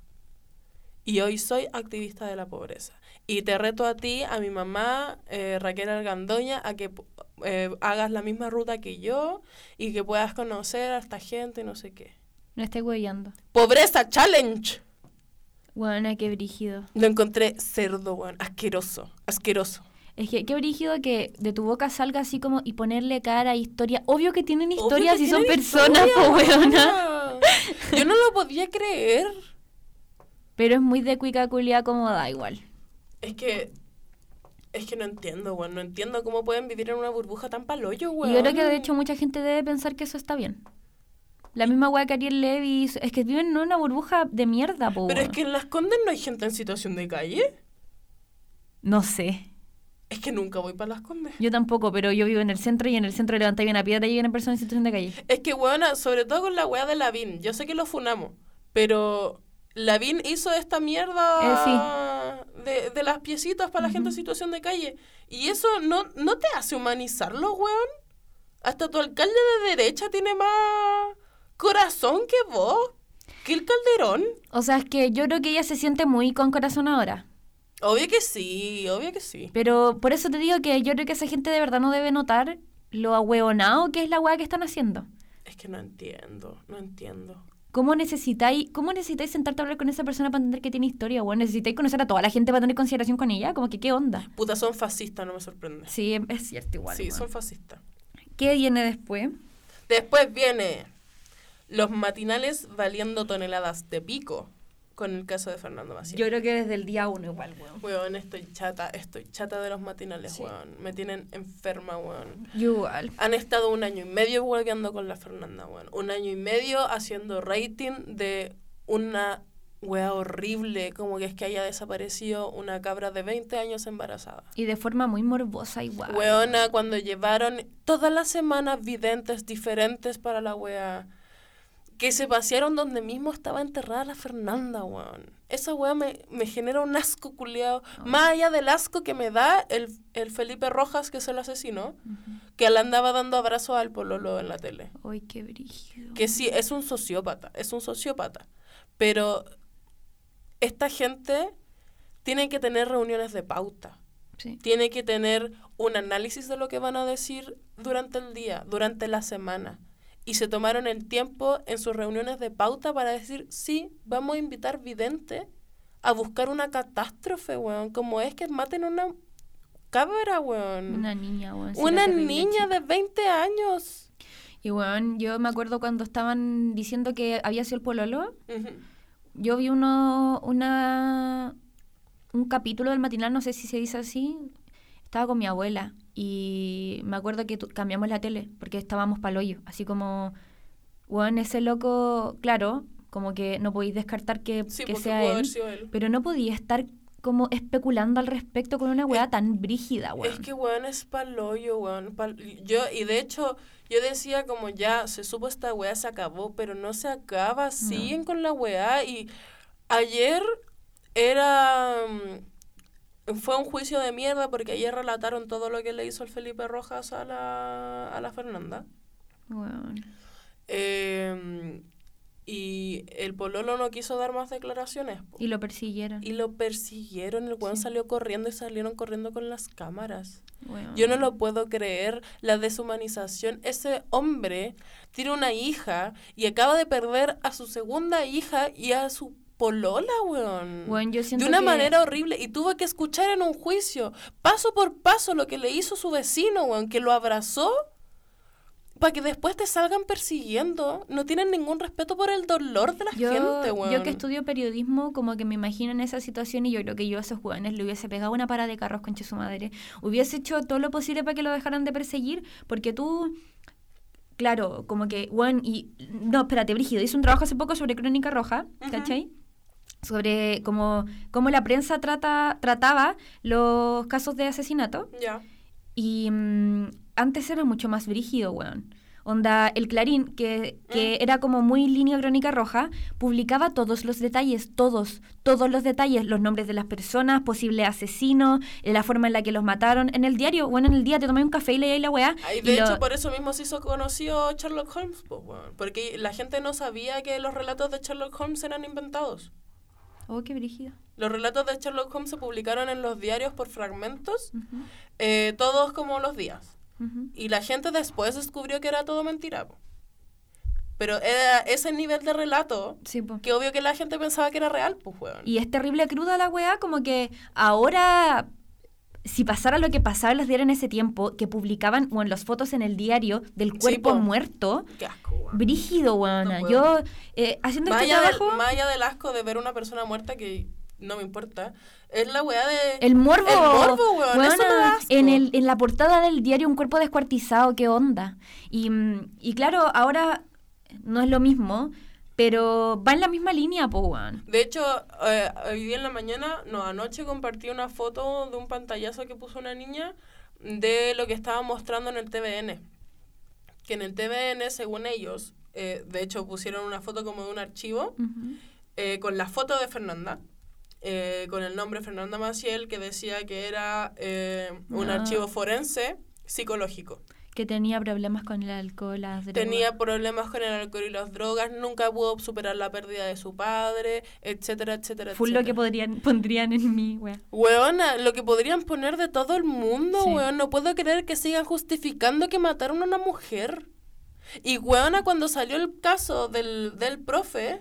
Y hoy soy activista de la pobreza. Y te reto a ti, a mi mamá, eh, Raquel Algandoña, a que eh, hagas la misma ruta que yo y que puedas conocer a esta gente, no sé qué. No esté huellando. Pobreza Challenge. Bueno, qué brígido. Lo encontré cerdo, weón. Asqueroso. Asqueroso. Es que qué brígido que de tu boca salga así como y ponerle cara a historia. Obvio que tienen historias y son personas, weona. Yo no lo podía creer. Pero es muy de cuica culia como da igual. Es que. Es que no entiendo, weón. No entiendo cómo pueden vivir en una burbuja tan paloyo, weón. Y yo creo que de hecho mucha gente debe pensar que eso está bien. La misma weá que Ariel Levy. hizo- Es que viven en una burbuja de mierda, po. Pero es weón. que en Las Condes no hay gente en situación de calle. No sé. Es que nunca voy para Las Condes. Yo tampoco, pero yo vivo en el centro y en el centro levantáis una piedra y vienen personas en situación de calle. Es que, weona, sobre todo con la weá de Lavín. Yo sé que lo funamos, pero Lavín hizo esta mierda de, de las piecitas para la gente en situación de calle. Y eso no, no te hace humanizarlo, weón. Hasta tu alcalde de derecha tiene más corazón que vos. Que el Calderón. O sea, es que yo creo que ella se siente muy con corazón ahora. Obvio que sí, obvio que sí. Pero por eso te digo que yo creo que esa gente de verdad no debe notar lo ahueonado que es la weá que están haciendo. Es que no entiendo, no entiendo. ¿Cómo necesitáis, ¿Cómo necesitáis sentarte a hablar con esa persona para entender que tiene historia? Bueno, necesitáis conocer a toda la gente para tener consideración con ella. Como que, ¿qué onda? Puta, son fascistas, no me sorprende. Sí, es cierto igual. Sí, son fascistas. ¿Qué viene después? Después viene los matinales valiendo toneladas de pico con el caso de Fernando Maciel. Yo creo que desde el día uno igual, weón. Weón, estoy chata, estoy chata de los matinales, Sí. weón. Me tienen enferma, weón. Yo igual. Han estado un año y medio volviendo con la Fernanda, weón. Un año y medio haciendo rating de una wea horrible, como que es que haya desaparecido una cabra de 20 años embarazada. Y de forma muy morbosa igual. Weona, cuando llevaron todas las semanas videntes diferentes para la wea. Que se pasearon donde mismo estaba enterrada la Fernanda, weón. Esa wea me, me genera un asco culiado. Más allá del asco que me da el, el Felipe Rojas, que es el asesino, que le andaba dando abrazos al pololo en la tele. Uy, qué brígido. Que sí, es un sociópata, es un sociópata. Pero esta gente tiene que tener reuniones de pauta Sí. tiene que tener un análisis de lo que van a decir durante el día, durante la semana. Y se tomaron el tiempo en sus reuniones de pauta para decir, sí, vamos a invitar vidente a buscar una catástrofe, weón. Como es que maten una cabra, weón. Una niña, weón. Una niña de 20 años. Y weón, yo me acuerdo cuando estaban diciendo que había sido el pololo. Yo vi uno, una, un capítulo del matinal, no sé si se dice así. Estaba con mi abuela y me acuerdo que cambiamos la tele porque estábamos pa'l hoyo. Así como, weón, ese loco, claro, como que no podéis descartar que, Sí, que sea él. Pero no podía estar como especulando al respecto con una weá tan brígida, weón. Es que, weón, es paloyo, weón. pal- Yo, y de hecho, yo decía como ya, se supo esta weá, se acabó, pero no se acaba, siguen con la weá. Y ayer era... mm, Fue un juicio de mierda porque ayer relataron todo lo que le hizo el Felipe Rojas a la, a la Fernanda. Eh, y el Pololo no quiso dar más declaraciones. po. Y lo persiguieron. Y lo persiguieron, el weón Sí. salió corriendo y salieron corriendo con las cámaras. Yo no lo puedo creer, la deshumanización. Ese hombre tiene una hija y acaba de perder a su segunda hija y a su polola, weón. Weón, yo de una que- manera horrible. Y tuvo que escuchar en un juicio, paso por paso, lo que le hizo su vecino, weón, que lo abrazó para que después te salgan persiguiendo. No tienen ningún respeto por el dolor de la Yo, gente, weón. yo que estudio periodismo, como que me imagino en esa situación y yo creo que yo a esos jóvenes le hubiese pegado una parada de carros con su madre. Hubiese hecho todo lo posible para que lo dejaran de perseguir, porque tú, claro, como que, bueno, y, no, espérate, Brígido, hice un trabajo hace poco sobre Crónica Roja, Ujú. ¿cachai? Sobre cómo, cómo la prensa trata, trataba los casos de asesinato. Ya. Y mm, antes era mucho más brígido, weón. Onda, el Clarín, que, que era como muy línea crónica roja, publicaba todos los detalles, todos, todos los detalles, los nombres de las personas, posible asesino, la forma en la que los mataron. En el diario, bueno, en el día te tomé un café y leí la weá. Ay, y de lo- hecho, por eso mismo se hizo conocido Sherlock Holmes, porque la gente no sabía que los relatos de Sherlock Holmes eran inventados. Oh, qué brígido. Los relatos de Sherlock Holmes se publicaron en los diarios por fragmentos, eh, todos como los días. Y la gente después descubrió que era todo mentira. po. Pero era ese nivel de relato Sí, que obvio que la gente pensaba que era real, pues, weón. Y es terrible cruda la weá, como que ahora, si pasara lo que pasaba en los diarios en ese tiempo, que publicaban bueno, las fotos en el diario del cuerpo po. muerto, Qué asco, weón. brígido, weona. No Yo, eh, haciendo Más este allá, del, trabajo, más allá del asco de ver una persona muerta que no me importa, es la weá de... el morbo, El morbo, weón, eso me da weona, asco. en, el, en la portada del diario un cuerpo descuartizado, qué onda. Y, mm, y claro, ahora no es lo mismo, pero va en la misma línea, po, weón. De hecho, eh, hoy día en la mañana, no, anoche compartí una foto de un pantallazo que puso una niña de lo que estaba mostrando en el TVN. Que en el TVN, según ellos, eh, de hecho pusieron una foto como de un archivo eh, con la foto de Fernanda, eh, con el nombre Fernanda Maciel, que decía que era eh, un Ah. archivo forense psicológico. Que tenía problemas con el alcohol, las drogas. Tenía problemas con el alcohol y las drogas, nunca pudo superar la pérdida de su padre, etcétera, etcétera, Full lo que podrían, pondrían en mí, wea. Weona, lo que podrían poner de todo el mundo, Sí. weón. No puedo creer que sigan justificando que mataron a una mujer. Y weona, cuando salió el caso del, del profe,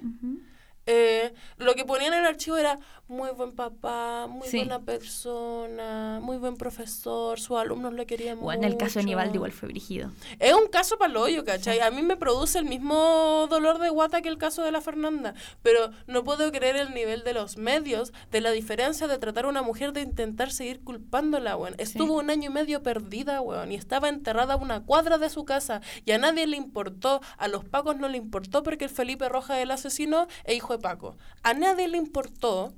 eh, lo que ponían en el archivo era muy buen papá, muy Sí. buena persona, muy buen profesor, sus alumnos le querían Bueno, el caso de mucho. Nivaldo igual fue brígido. Es un caso paloyo, ¿cachai? A mí me produce el mismo dolor de guata que el caso de la Fernanda, pero no puedo creer el nivel de los medios, de la diferencia de tratar a una mujer de intentar seguir culpándola, weón. Estuvo un año y medio perdida, weón, y estaba enterrada a una cuadra de su casa, y a nadie le importó, a los pacos no le importó porque el Felipe Roja el asesino e hijo de Paco. A nadie le importó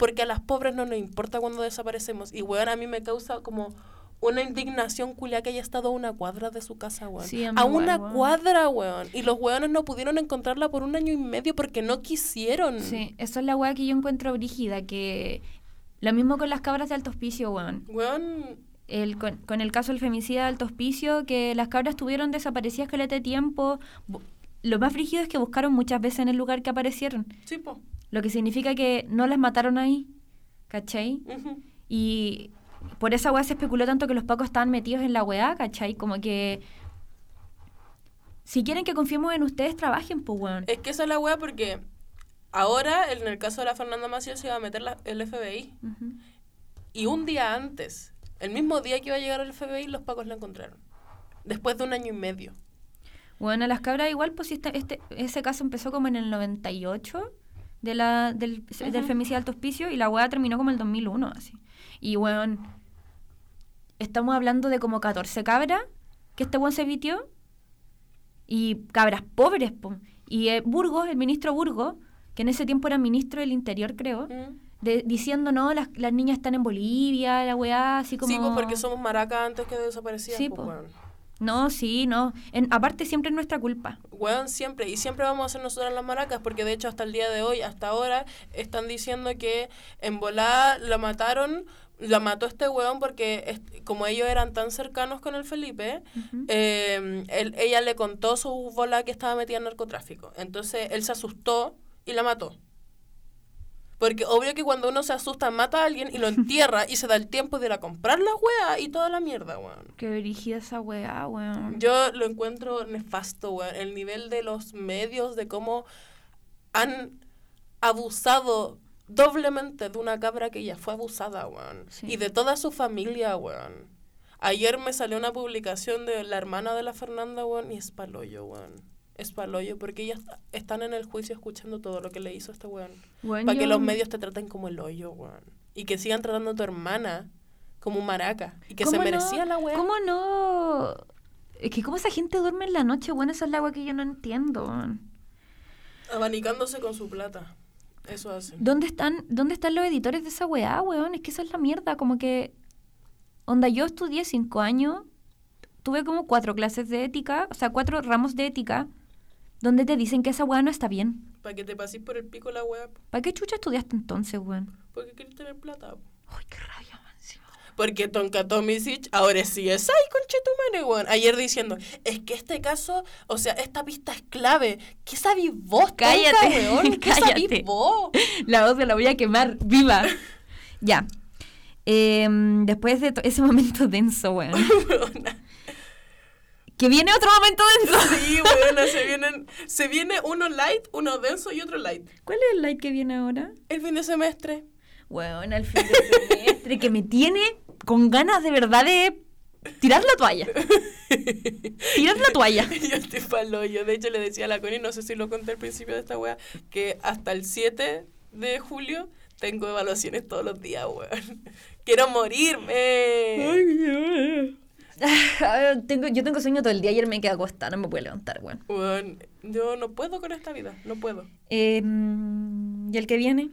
porque a las pobres no nos importa cuando desaparecemos, y weón, a mí me causa como... Una indignación culia que haya estado a una cuadra de su casa, weón. Sí, a una weón. cuadra, weón. Y los weones no pudieron encontrarla por un año y medio porque no quisieron. Sí, eso es la weá que yo encuentro brígida, que lo mismo con las cabras de alto hospicio, weón. Weón, El, con, con el caso del femicida de alto hospicio, que las cabras estuvieron desaparecidas que de tiempo. Lo más brígido es que buscaron muchas veces en el lugar que aparecieron, sí, po. Lo que significa que no las mataron ahí, ¿cachai? Y por esa weá se especuló tanto que los pacos estaban metidos en la weá, ¿cachai? Como que... Si quieren que confiemos en ustedes, trabajen, pues, weón. Es que esa es la wea porque ahora, en el caso de la Fernanda Maciel, se iba a meter la- el FBI. Y un día antes, el mismo día que iba a llegar el FBI, los pacos la encontraron. Después de un año y medio. Bueno, las cabras igual, pues este, este, ese caso empezó como en el 98 de la, del, del Ujú. femicidio de alto hospicio y la weá terminó como el 2001, así. Y weón, estamos hablando de como 14 cabras que este weón se vitió y cabras pobres, po. Y eh, Burgos, el ministro Burgos, que en ese tiempo era ministro del Interior, creo, Mm. de- diciendo, no, las, las niñas están en Bolivia, la weá, así como... Sí, pues porque somos maracas antes que desaparecían. Sí, pues, po. weón. No, sí, no. En, aparte siempre es nuestra culpa. Weón, siempre, y siempre vamos a ser nosotras las maracas, porque de hecho hasta el día de hoy, hasta ahora, están diciendo que en volada la mataron, la mató este weón porque como ellos eran tan cercanos con el Felipe, eh, él- ella le contó su bola que estaba metida en narcotráfico. Entonces él se asustó y la mató. Porque obvio que cuando uno se asusta mata a alguien y lo entierra y se da el tiempo de ir a comprar las weas y toda la mierda, weón. Qué dirigida esa weá, weón. Yo lo encuentro nefasto, weón. El nivel de los medios, de cómo han abusado doblemente de una cabra que ya fue abusada, weón. Sí. Y de toda su familia, weón. Ayer me salió una publicación de la hermana de la Fernanda, weón, y es paloyo, weón. Es paloyo, porque ellas están en el juicio escuchando todo lo que le hizo este weón. Weón, Para que los medios te traten como el hoyo, weón. Y que sigan tratando a tu hermana como un maraca. Y que se ¿Cómo merecía no? la weá. ¿Cómo no? Es que cómo esa gente duerme en la noche, bueno, esa es la weá que yo no entiendo. weón. Abanicándose con su plata. Eso hacen. ¿Dónde están, ¿Dónde están los editores de esa weá, weón? Es que esa es la mierda, como que... Onda, yo estudié cinco años, tuve como cuatro clases de ética, o sea, cuatro ramos de ética, donde te dicen que esa weá no está bien. Para que te pases por el pico la web. ¿Para qué chucha estudiaste entonces, weón? Porque quieres tener plata. po. Ay, qué rabia, man. Porque Tonka Tomisic ahora sí es ay conchetumare, weón. Ayer diciendo, es que este caso, o sea, esta pista es clave. ¿Qué sabís vos, Tonka, Cállate, weón? ¿Qué cállate. sabís vos? La voz de la voy a quemar, viva. ya. Em, después de ese momento denso, weón. Que viene otro momento denso. sí, weona, se vienen, se viene uno light, uno denso y otro light. ¿Cuál es el like que viene ahora? El fin de semestre. Weón, al fin de semestre que me tiene con ganas de verdad de tirar la toalla. Tirar la toalla. Yo estoy palo. Yo de hecho le decía a la Connie, no sé si lo conté al principio de esta wea, que hasta el 7 de julio tengo evaluaciones todos los días, weón. Quiero morirme. tengo, yo tengo sueño todo el día. Ayer me quedé acostada, no me puedo levantar, weón. Weón, yo no puedo con esta vida, no puedo. Em, ¿Y el que viene?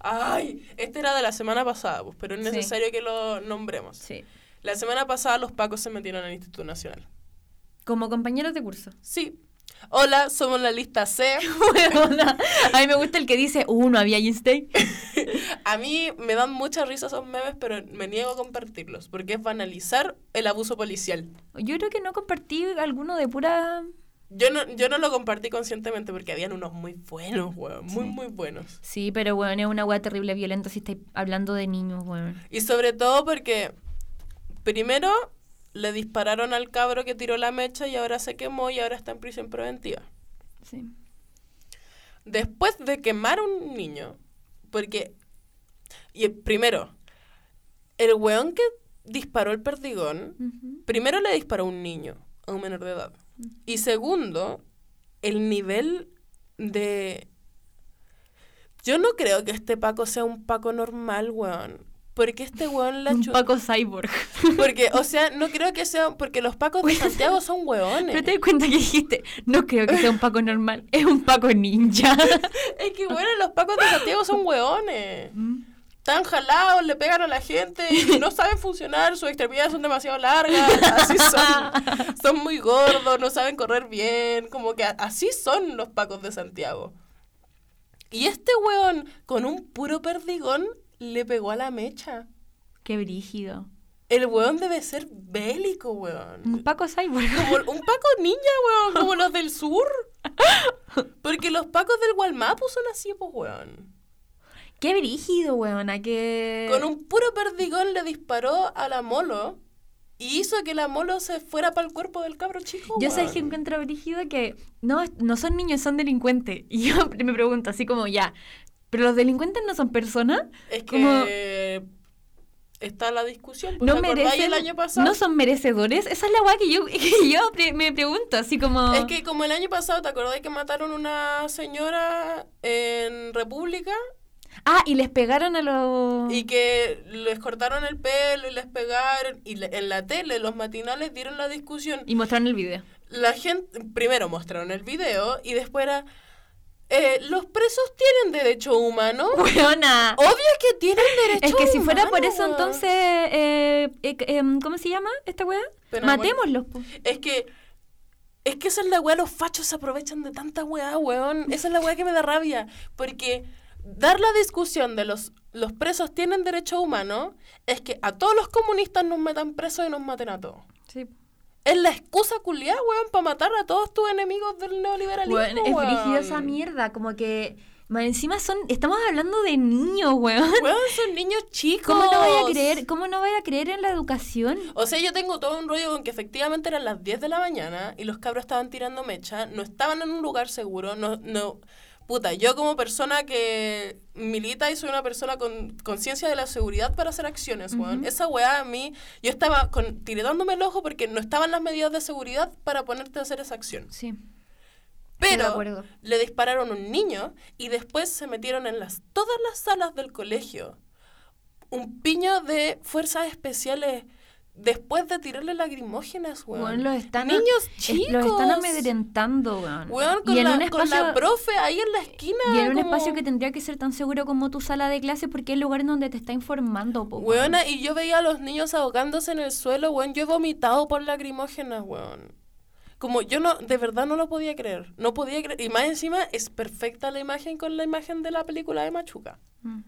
Ay, este era de la semana pasada, pues, pero es Sí. necesario que lo nombremos. Sí. La semana pasada los pacos se metieron al Instituto Nacional. Como compañeros de curso. Sí. Hola, somos la lista C. Weona, A mí me gusta el que dice, uh, no había Einstein. A mí me dan mucha risa esos memes, pero me niego a compartirlos, porque es banalizar el abuso policial. Yo creo que no compartí alguno de pura... Yo no, yo no lo compartí conscientemente porque habían unos muy buenos, weón. Muy, Sí. muy buenos. Sí, pero weón, es una weá terrible violenta si estáis hablando de niños, weón. Y sobre todo porque, primero, le dispararon al cabro que tiró la mecha y ahora se quemó y ahora está en prisión preventiva. Sí. Después de quemar a un niño, porque, y primero, el weón que disparó el perdigón, primero le disparó a un niño, a un menor de edad. Y segundo, el nivel de... Yo no creo que este Paco sea un Paco normal, weón. Porque este weón la Un Paco Cyborg. Porque, o sea, no creo que sea... Porque los Pacos de Santiago son weones. Pero te das cuenta que dijiste, no creo que sea un Paco normal, es un Paco ninja. Es que, bueno, los Pacos de Santiago son weones. Están jalados, le pegan a la gente no saben funcionar, sus extremidades son demasiado largas, así son. Son muy gordos, no saben correr bien, como que así son los pacos de Santiago. Y este weón, con un puro perdigón, le pegó a la mecha. Qué brígido. El weón debe ser bélico, weón. Un Paco Cyborg. Como un Paco ninja, weón, como los del sur. Porque los pacos del Gualmapu son así, pues, weón. Qué brígido, weona, que... Con un puro perdigón le disparó a la molo y hizo que la molo se fuera para el cuerpo del cabro chico. Yo sé weón. que encuentro brígido que no, no son niños, son delincuentes. Y yo me pregunto así como, ya, ¿pero los delincuentes no son personas? Es como- que está la discusión. pues, ¿No ¿te acordáis merecen, el año pasado? no son merecedores? Esa es la weá que yo, que yo pre- me pregunto, así como... Es que como el año pasado, ¿te acordás que mataron una señora en República? Ah, y les pegaron a los... Y que les cortaron el pelo y les pegaron. Y le- en la tele, los matinales dieron la discusión. Y mostraron el video. la gente, primero mostraron el video y después era, eh, los presos tienen derecho humano. Weona. Obvio que tienen derecho Es que si fuera humano, por eso, entonces, eh, eh, em, ¿cómo se llama esta weá? Matémoslos, po. Es que, es que esa es la weá, los fachos se aprovechan de tanta weá, weón. Esa es la weá que me da rabia. Porque dar la discusión de los, los presos tienen derecho humano es que a todos los comunistas nos metan presos y nos maten a todos. Sí. Es la excusa culiada, weón, para matar a todos tus enemigos del neoliberalismo, Weón, es weón. brígido esa mierda, como que... Más encima son... Estamos hablando de niños, weón. Weón, son niños chicos. ¿Cómo no vaya a creer, cómo no vaya a creer en la educación? O sea, yo tengo todo un rollo con que efectivamente eran las 10 de la mañana y los cabros estaban tirando mecha, no estaban en un lugar seguro, no, no, puta, yo como persona que milita y soy una persona con conciencia de la seguridad para hacer acciones, weón, esa weá a mí, yo estaba con, tirándome el ojo porque no estaban las medidas de seguridad para ponerte a hacer esa acción. Sí. Pero le dispararon a un niño y después se metieron en las todas las salas del colegio un piño de fuerzas especiales después de tirarle lacrimógenas, weón. Weón, los están Niños es- chicos. Los están amedrentando, weón. Weón, con, y en la, un con la profe ahí en la esquina. y en un espacio que tendría que ser tan seguro como tu sala de clase porque es el lugar en donde te está informando, po, weón. Weona, y yo veía a los niños ahogándose en el suelo, weón. Yo he vomitado por lacrimógenas, weón. Como yo no, de verdad no lo podía creer. No podía creer. Y más encima es perfecta la imagen con la imagen de la película de Machuca. Mm.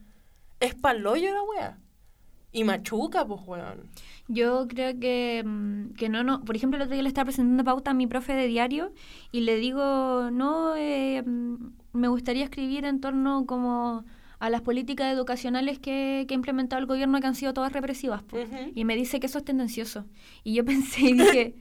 Es paloyo la wea. Y Machuca, pues, weón. Yo creo que, mm, que no, no. Por ejemplo, el otro día le estaba presentando pauta a mi profe de diario y le digo, no, eh, mm, me gustaría escribir en torno como a las políticas educacionales que, que ha implementado el gobierno que han sido todas represivas. po". Ujú. Y me dice que eso es tendencioso. Y yo pensé y dije,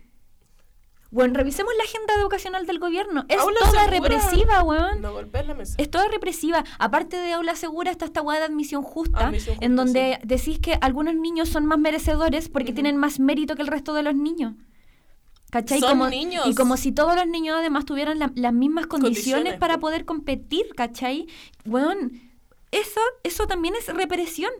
bueno, revisemos la agenda educacional del gobierno. Es Aula toda segura. represiva, weón. No golpees la mesa. Es toda represiva. Aparte de aula segura está esta hueá de admisión justa, Admisión justa, en donde decís que algunos niños son más merecedores porque tienen más mérito que el resto de los niños. ¿Cachai? Son como, niños. Y como si todos los niños además tuvieran la- las mismas condiciones, Condiciones, para po. poder competir, ¿cachai? Weón, eso, eso también es represión.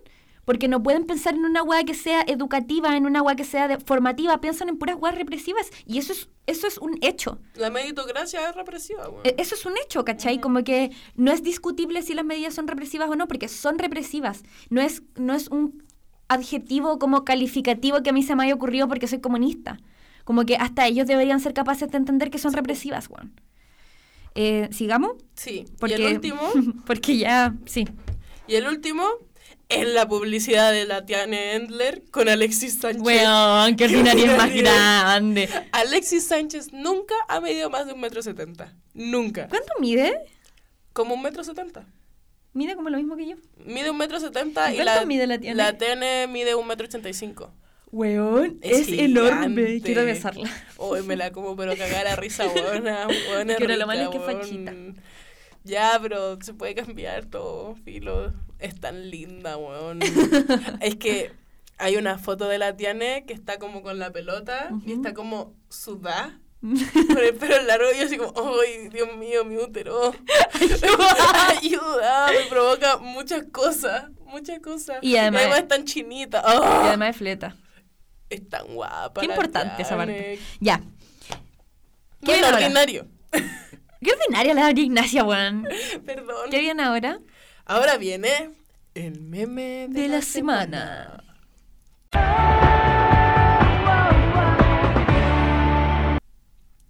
Porque no pueden pensar en una hueá que sea educativa, en una hueá que sea de- formativa, piensan en puras hueás represivas. Y eso es, eso es un hecho. La meritocracia es represiva, weón. E- Eso es un hecho, ¿cachai? Como que no es discutible si las medidas son represivas o no, porque son represivas. No es, no es un adjetivo como calificativo que a mí se me haya ocurrido porque soy comunista. Como que hasta ellos deberían ser capaces de entender que son represivas, Juan. Eh, ¿Sigamos? Sí. Porque, Y el último, porque ya, sí. y el último es la publicidad de la Tiane Endler con Alexis Sánchez. Weón, qué ordinario es más grande. Alexis Sánchez nunca ha medido más de un metro setenta. Nunca. ¿Cuánto mide? Como un metro setenta. Mide como lo mismo que yo. Mide un metro setenta y ¿Cuánto la, mide la Tiane? la Tiane mide un metro ochenta y cinco. Weón, Es es, enorme. Quiero besarla. Hoy me la como, pero cagar a risa, buena. buena Pero lo malo es que es fachita. Ya, pero se puede cambiar todo, filo. Es tan linda, weón. es que hay una foto de la Tiane que está como con la pelota y está como sudada. Con el pelo largo y yo así como, ¡ay, Dios mío, mi útero! ¡Ayuda! Me provoca muchas cosas, muchas cosas. Y además- es tan chinita. Y ¡Ah! además es fleta. Es tan guapa. Qué importante esa parte. Ya. ¿Qué Muy ordinario. Qué ordinaria la Ignacia, weón. Perdón. ¿Qué viene ahora? Ahora viene el meme de, De la semana.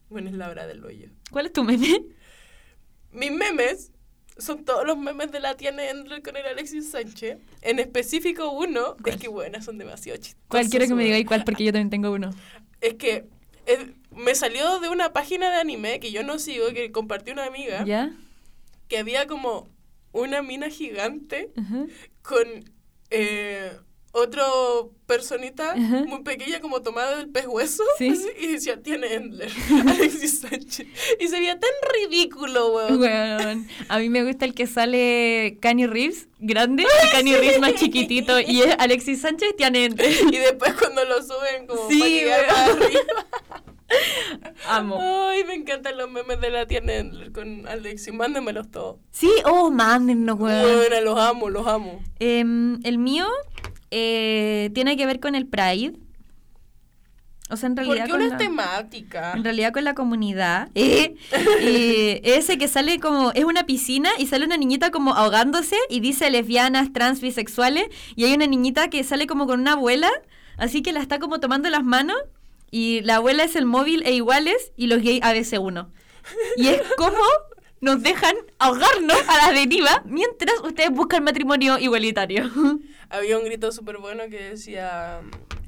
Bueno, es la hora del hoyo. ¿Cuál es tu meme? Mis memes son todos los memes de la Tiana Endler con el Alexis Sánchez. En específico uno, ¿Cuál? es que buenas, son demasiado chistosos. ¿Cuál quiero que me digáis cuál? Porque yo también tengo uno. Es que eh, me salió de una página de anime que yo no sigo, que compartió una amiga, ¿Ya? que había como una mina gigante con eh, otro personita muy pequeña como tomada del pez hueso Sí. así, y decía tiene Endler Alexis Sánchez y se veía tan ridículo weón Weón. A mí me gusta el que sale Kanye Reeves, grande, y Kanye Reeves más chiquitito. Y es Alexis Sánchez Tianente. y después cuando lo suben como Sí, para arriba Amo. ay me encantan los memes de la tiene Endler con Alexis mándenmelos todos Sí, oh, mándennos, weón. bueno los amo los amo Em, el mío eh, tiene que ver con el Pride. O sea, en realidad porque con una la- temática En realidad con la comunidad. Eh, eh, ese que sale como. Es una piscina y sale una niñita como ahogándose y dice lesbianas, trans, bisexuales. Y hay una niñita que sale como con una abuela, así que la está como tomando las manos. Y la abuela es el móvil e iguales y los gays ABC1. Y es como nos dejan ahogarnos a la deriva mientras ustedes buscan matrimonio igualitario. Había un grito súper bueno que decía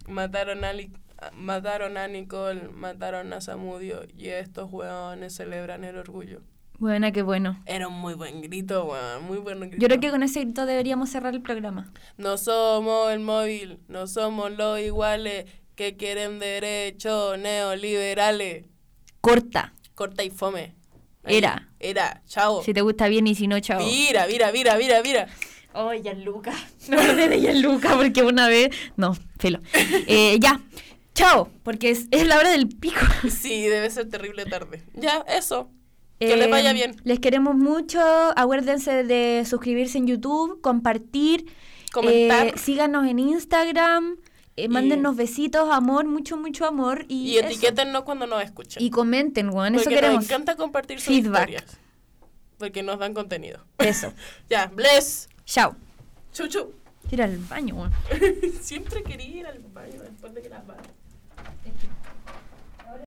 mataron a, Li- mataron a Nicole, mataron a Samudio y estos hueones celebran el orgullo. Buena, qué bueno. Era un muy buen grito, weón, muy buen grito. Yo creo que con ese grito deberíamos cerrar el programa. No somos el móvil, no somos los iguales que quieren derechos neoliberales. Corta. Corta y fome. Era. Era, chao. Si te gusta bien y si no, chao. Mira, mira, mira, mira, mira. Oh, Gianluca. No hablé de Gianluca porque una vez. No, filo. Eh, ya. Chao, porque es, es la hora del pico. Sí, debe ser terrible tarde. Ya, eso. Que les vaya Eh, bien. Les queremos mucho. Acuérdense de suscribirse en YouTube, compartir. Comentar. eh, síganos en Instagram. Eh, mándennos besitos, amor, mucho, mucho amor. Y, Y etiquétennos cuando nos escuchen. Y comenten, weón, eso queremos. nos encanta compartir sus Feedback. historias. Porque nos dan contenido. Eso. Ya, bless. Chao. Chu. Ir al baño, weón. Siempre quería ir al baño después de grabar.